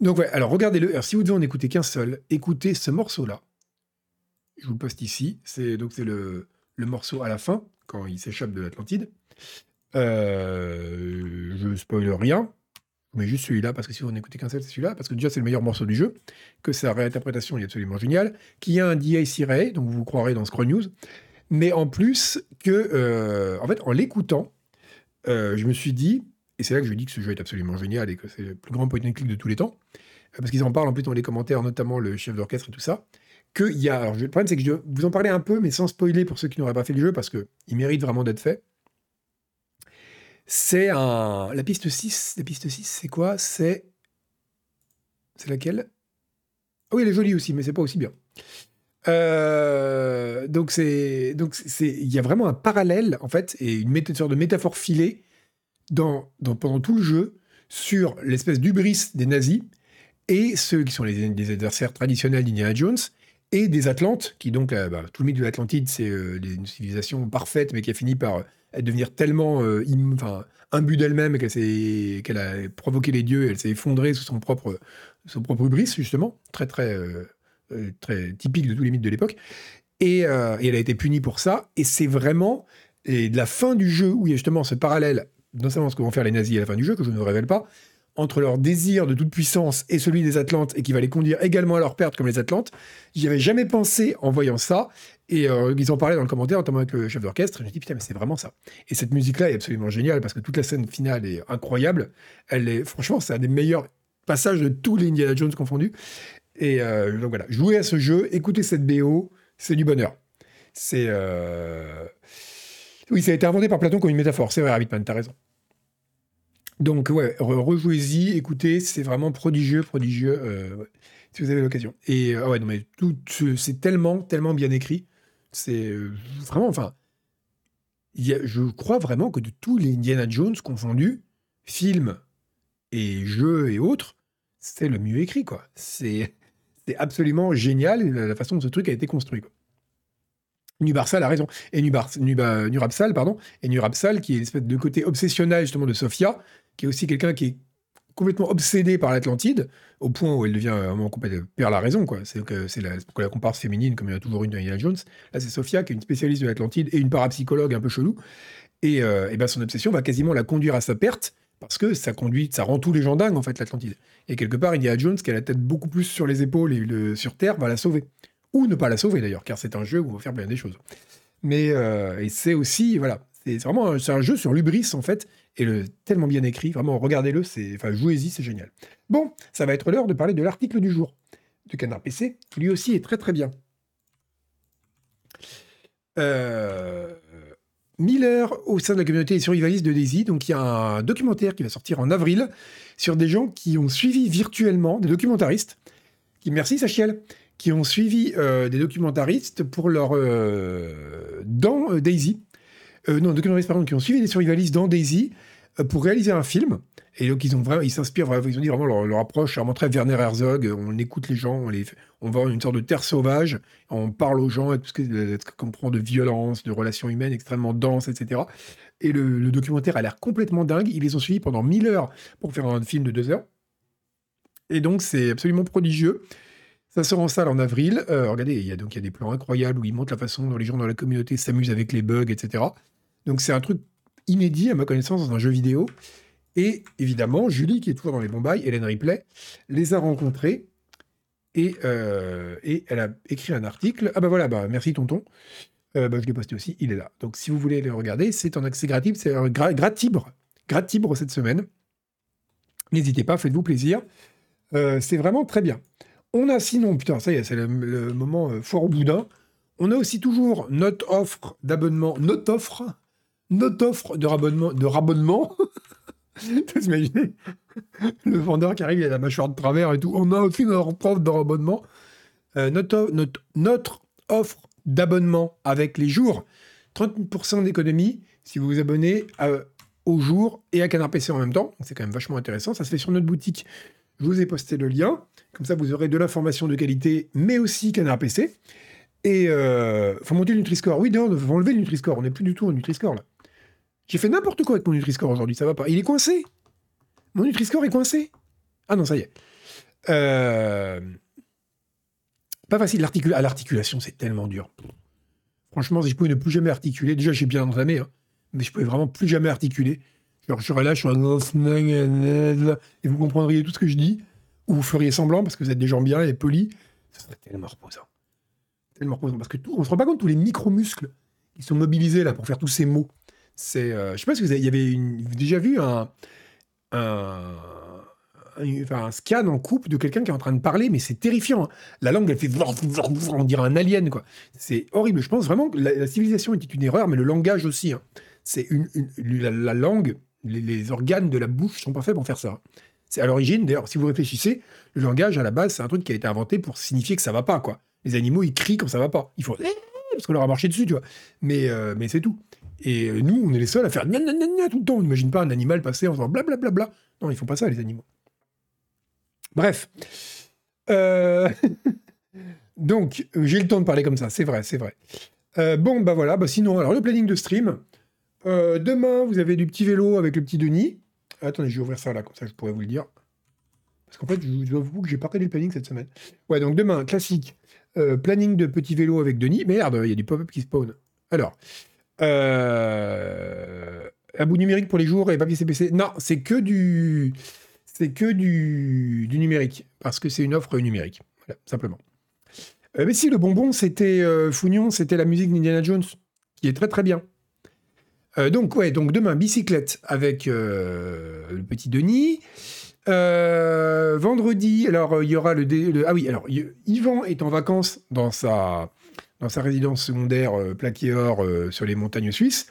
S1: Donc ouais, alors regardez-le. Alors si vous devez en écouter qu'un seul, écoutez ce morceau-là. Je vous le poste ici. C'est donc c'est le, le morceau à la fin quand il s'échappe de l'Atlantide. Euh, je spoil rien, mais juste celui-là parce que si vous n'écoutez qu'un seul, c'est celui-là parce que déjà c'est le meilleur morceau du jeu, que sa réinterprétation est absolument géniale, qu'il y a un DAC Ray, donc vous croirez dans Scroll News, mais en plus que euh, en fait en l'écoutant, euh, je me suis dit et c'est là que je dis que ce jeu est absolument génial et que c'est le plus grand point and click de tous les temps. Euh, Parce qu'ils en parlent en plus dans les commentaires, notamment le chef d'orchestre et tout ça. Qu'il y a. Alors, le problème, c'est que je vous en parler un peu, mais sans spoiler pour ceux qui n'auraient pas fait le jeu, parce qu'il mérite vraiment d'être fait. C'est un. La piste 6, la piste 6, c'est quoi? C'est. C'est laquelle? Ah oui, elle est jolie aussi, mais c'est pas aussi bien. Euh, donc c'est donc c'est il y a vraiment un parallèle en fait et une méta- sorte de métaphore filée pendant tout le jeu sur l'espèce d'ubris des nazis et ceux qui sont les, adversaires traditionnels d'Indiana Jones et des Atlantes, qui donc, euh, bah, tout le mythe de l'Atlantide, c'est euh, une civilisation parfaite, mais qui a fini par euh, devenir tellement imbue d'elle-même qu'elle a provoqué les dieux, et elle s'est effondrée sous son propre, son hubris, justement, très très, typique de tous les mythes de l'époque. Et, elle a été punie pour ça, et c'est vraiment de la fin du jeu, où il y a justement ce parallèle, non seulement ce que vont faire les nazis à la fin du jeu, que je ne révèle pas, entre leur désir de toute puissance et celui des Atlantes, et qui va les conduire également à leur perte comme les Atlantes. J'y avais jamais pensé en voyant ça, et euh, ils en parlaient dans le commentaire, notamment avec le chef d'orchestre, et me dis putain, mais c'est vraiment ça. Et cette musique-là est absolument géniale, parce que toute la scène finale est incroyable. Elle est, franchement, c'est un des meilleurs passages de tous les Indiana Jones confondus. Et euh, donc voilà, jouez à ce jeu, écoutez cette BO, c'est du bonheur. C'est. euh, Oui, ça a été inventé par Platon comme une métaphore, c'est vrai, Rabbitman, t'as raison. Donc, ouais, re- rejouez-y, écoutez, c'est vraiment prodigieux, prodigieux, euh, si vous avez l'occasion. Et euh, ouais, non, mais tout, ce- c'est tellement, tellement bien écrit. C'est euh, vraiment, enfin, je crois vraiment que de tous les Indiana Jones confondus, films et jeux et autres, c'est le mieux écrit, quoi. C'est absolument génial la façon dont ce truc a été construit, quoi. Nubarsal a raison. Et qui est l'espèce de côté obsessionnel justement de Sophia, qui est aussi quelqu'un qui est complètement obsédé par l'Atlantide, au point où elle devient vraiment complètement perd la raison. C'est que c'est la, la comparse féminine, comme il y en a toujours une dans Indiana Jones. Là, c'est Sophia, qui est une spécialiste de l'Atlantide et une parapsychologue un peu chelou. Et, euh, ben son obsession va quasiment la conduire à sa perte, parce que ça conduit, ça rend tous les gens dingues, en fait, l'Atlantide. Et quelque part, Indiana Jones, qui a la tête beaucoup plus sur les épaules et sur Terre, va la sauver. Ou ne pas la sauver, d'ailleurs, car c'est un jeu où on va faire bien des choses. Mais euh, et c'est aussi, voilà, c'est vraiment un, un jeu sur l'ubris, en fait, et le, tellement bien écrit, vraiment, regardez-le, c'est, enfin, jouez-y, c'est génial. Bon, ça va être l'heure de parler de l'article du jour de Canard PC, qui lui aussi est très très bien. Euh, Miller au sein de la communauté des survivalistes de Daisy. Donc il y a un documentaire qui va sortir en avril sur des gens qui ont suivi virtuellement, des documentaristes, qui, merci Sachiel, qui ont suivi euh, des documentaristes pour leur... euh, dans euh, Daisy. Non, documentaristes, pardon, qui ont suivi des survivalistes dans Daisy pour réaliser un film. Et donc ils ont vraiment, ils s'inspirent, ils ont dit vraiment leur, leur approche, vraiment très Werner Herzog. On écoute les gens, on les, on une sorte de terre sauvage, on parle aux gens, et tout ce qu'on de violence, de relations humaines extrêmement denses, etc. Et le, le documentaire a l'air complètement dingue. Ils les ont suivis pendant 1000 heures pour faire un film de deux heures. Et donc, c'est absolument prodigieux. Ça sort en salle en avril. Euh, regardez, il y, a, donc, il y a des plans incroyables où ils montrent la façon dont les gens dans la communauté s'amusent avec les bugs, etc. Donc, c'est un truc inédit, à ma connaissance, dans un jeu vidéo. Et évidemment, Julie, qui est toujours dans les Bombay, Hélène Ripley, les a rencontrés. Et, euh, et elle a écrit un article. Ah bah voilà, bah merci tonton. Euh, bah, je l'ai posté aussi, il est là. Donc si vous voulez le regarder, c'est en accès gratuit, c'est gratibre, gratibre cette semaine. N'hésitez pas, faites-vous plaisir. C'est vraiment très bien. On a sinon, putain, ça y est, c'est le, moment euh, fort au boudin. On a aussi toujours notre offre d'abonnement, notre offre, notre offre de rabonnement, de rabonnement. imaginez le vendeur qui arrive, il a la mâchoire de travers et tout. On a aussi notre offre de rabonnement. notre, notre, notre offre d'abonnement avec les jours. 30% d'économie si vous vous abonnez au jour et à Canard PC en même temps. C'est quand même vachement intéressant. Ça se fait sur notre boutique. Je vous ai posté le lien. Comme ça, vous aurez de l'information de qualité, mais aussi Canard PC. Et il euh, faut monter le Nutri-Score. Oui, non, faut enlever le Nutri-Score. On n'est plus du tout au Nutri-Score là. J'ai fait n'importe quoi avec mon Nutri-Score aujourd'hui, ça va pas. Il est coincé. Mon Nutri-Score est coincé. Ah non, ça y est. Euh, pas facile. à l'articulation, c'est tellement dur. Franchement, si je pouvais ne plus jamais articuler, déjà j'ai bien entraîné, hein, mais je pouvais vraiment plus jamais articuler. Genre, je serais là, je un et vous comprendriez tout ce que je dis, ou vous feriez semblant parce que vous êtes des gens bien et polis. Ce serait tellement reposant. Tellement reposant. Parce que tout, on se rend pas compte tous les micro-muscles qui sont mobilisés là pour faire tous ces mots. C'est, euh, je sais pas si vous avez, y avait une, déjà vu un, un un scan en coupe de quelqu'un qui est en train de parler, mais c'est terrifiant. Hein. La langue, elle fait... On dirait un alien, quoi. C'est horrible. Je pense vraiment que la, civilisation était une erreur, mais le langage aussi. Hein. C'est une, la, langue, les, organes de la bouche sont pas faits pour faire ça. C'est à l'origine, d'ailleurs, si vous réfléchissez, le langage, à la base, c'est un truc qui a été inventé pour signifier que ça va pas, quoi. Les animaux, ils crient quand ça va pas. Il faut... Parce qu'on leur a marché dessus, tu vois. Mais, euh, mais c'est tout. Et nous, on est les seuls à faire tout le temps. On n'imagine pas un animal passer en faisant blablabla. Bla, bla. Non, ils font pas ça, les animaux. Bref. Euh, donc, j'ai le temps de parler comme ça, c'est vrai, c'est vrai. Euh, bon, bah voilà, bah sinon, alors le planning de stream. Euh, demain, vous avez du petit vélo avec le petit Denis. Attendez, je vais ouvrir ça là, comme ça je pourrais vous le dire. Parce qu'en fait, je vous avoue que j'ai pas regardé le planning cette semaine. Ouais, donc demain, classique. planning de petit vélo avec Denis. Merde, il y a du pop-up qui spawn. Alors, un bout numérique pour les jours et papier CPC. Non, c'est que du c'est que du, numérique, parce que c'est une offre numérique. Voilà, simplement. Euh, mais si, le bonbon, c'était euh, Fougnon, c'était la musique d'Indiana Jones, qui est très très bien. Euh, donc, ouais, donc demain, bicyclette avec le petit Denis. vendredi, alors il y aura le, Ah oui, alors Yvan est en vacances dans sa, résidence secondaire plaqué or sur les montagnes suisses.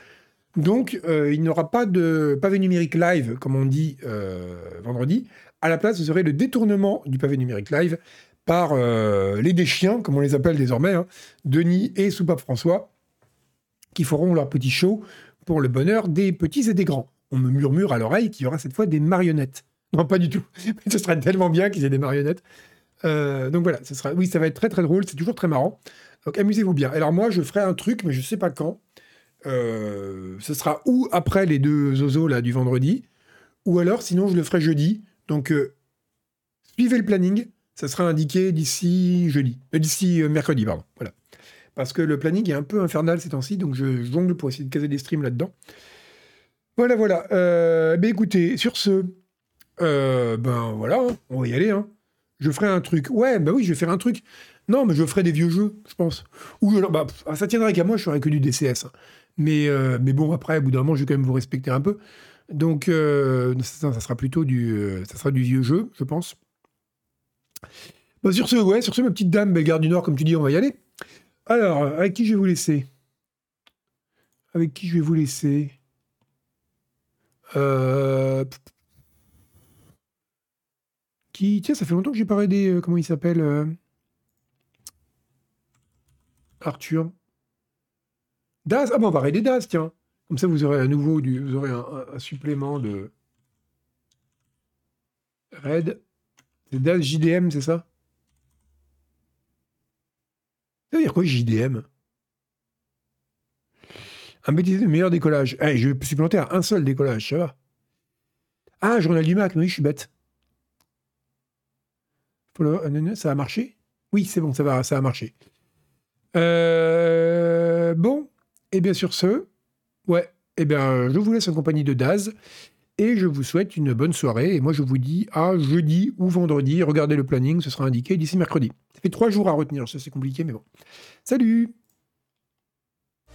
S1: Donc, euh, il n'y aura pas de pavé numérique live, comme on dit euh, vendredi. À la place, vous aurez le détournement du pavé numérique live par euh, les déchiens, comme on les appelle désormais, hein, Denis et Soupape François, qui feront leur petit show pour le bonheur des petits et des grands. On me murmure à l'oreille qu'il y aura cette fois des marionnettes. Non, pas du tout. ce serait tellement bien qu'ils aient des marionnettes. donc voilà, ce sera, oui, ça va être très très drôle, c'est toujours très marrant. Donc amusez-vous bien. Alors moi, je ferai un truc, mais je ne sais pas quand. Euh, ce sera ou après les deux zozos là du vendredi, ou alors sinon je le ferai jeudi. Donc euh, suivez le planning, ça sera indiqué d'ici jeudi, euh, d'ici mercredi, pardon. Voilà. Parce que le planning est un peu infernal ces temps-ci, donc je jongle pour essayer de caser des streams là-dedans. Voilà, voilà. ben écoutez, sur ce, ben voilà, hein, on va y aller. Hein. Je ferai un truc. Ouais, bah oui, je vais faire un truc. Non, mais je ferai des vieux jeux, je pense. Ou bah, ça tiendrait qu'à moi, je ferai que du DCS. Hein. Mais, euh, mais bon, après, au bout d'un moment, je vais quand même vous respecter un peu. Donc, euh, ça, sera plutôt du, euh, ça sera du vieux jeu, je pense. Bah, sur ce, ouais, sur ce, ma petite dame, belle garde du Nord, comme tu dis, on va y aller. Alors, avec qui je vais vous laisser? Avec qui je vais vous laisser? Qui Tiens, ça fait longtemps que j'ai pas aidé. comment il s'appelle Arthur. Daz? Ah bon, on va arrêter Daz, tiens. Comme ça, vous aurez à nouveau du, vous aurez un, supplément de Red. C'est Daz JDM, c'est ça? Ça veut dire quoi JDM Un bêtisier de meilleur décollage. Eh, je suis planté à un seul décollage, ça va. Ah, journal du Mac, oui, je suis bête. Ça a marché? Oui, c'est bon, ça va, ça a marché. Euh, bon, et bien sur ce, ouais, et bien je vous laisse en compagnie de Daz et je vous souhaite une bonne soirée. Et moi je vous dis à jeudi ou vendredi. Regardez le planning, ce sera indiqué d'ici mercredi. Ça fait trois jours à retenir, ça c'est compliqué, mais bon. Salut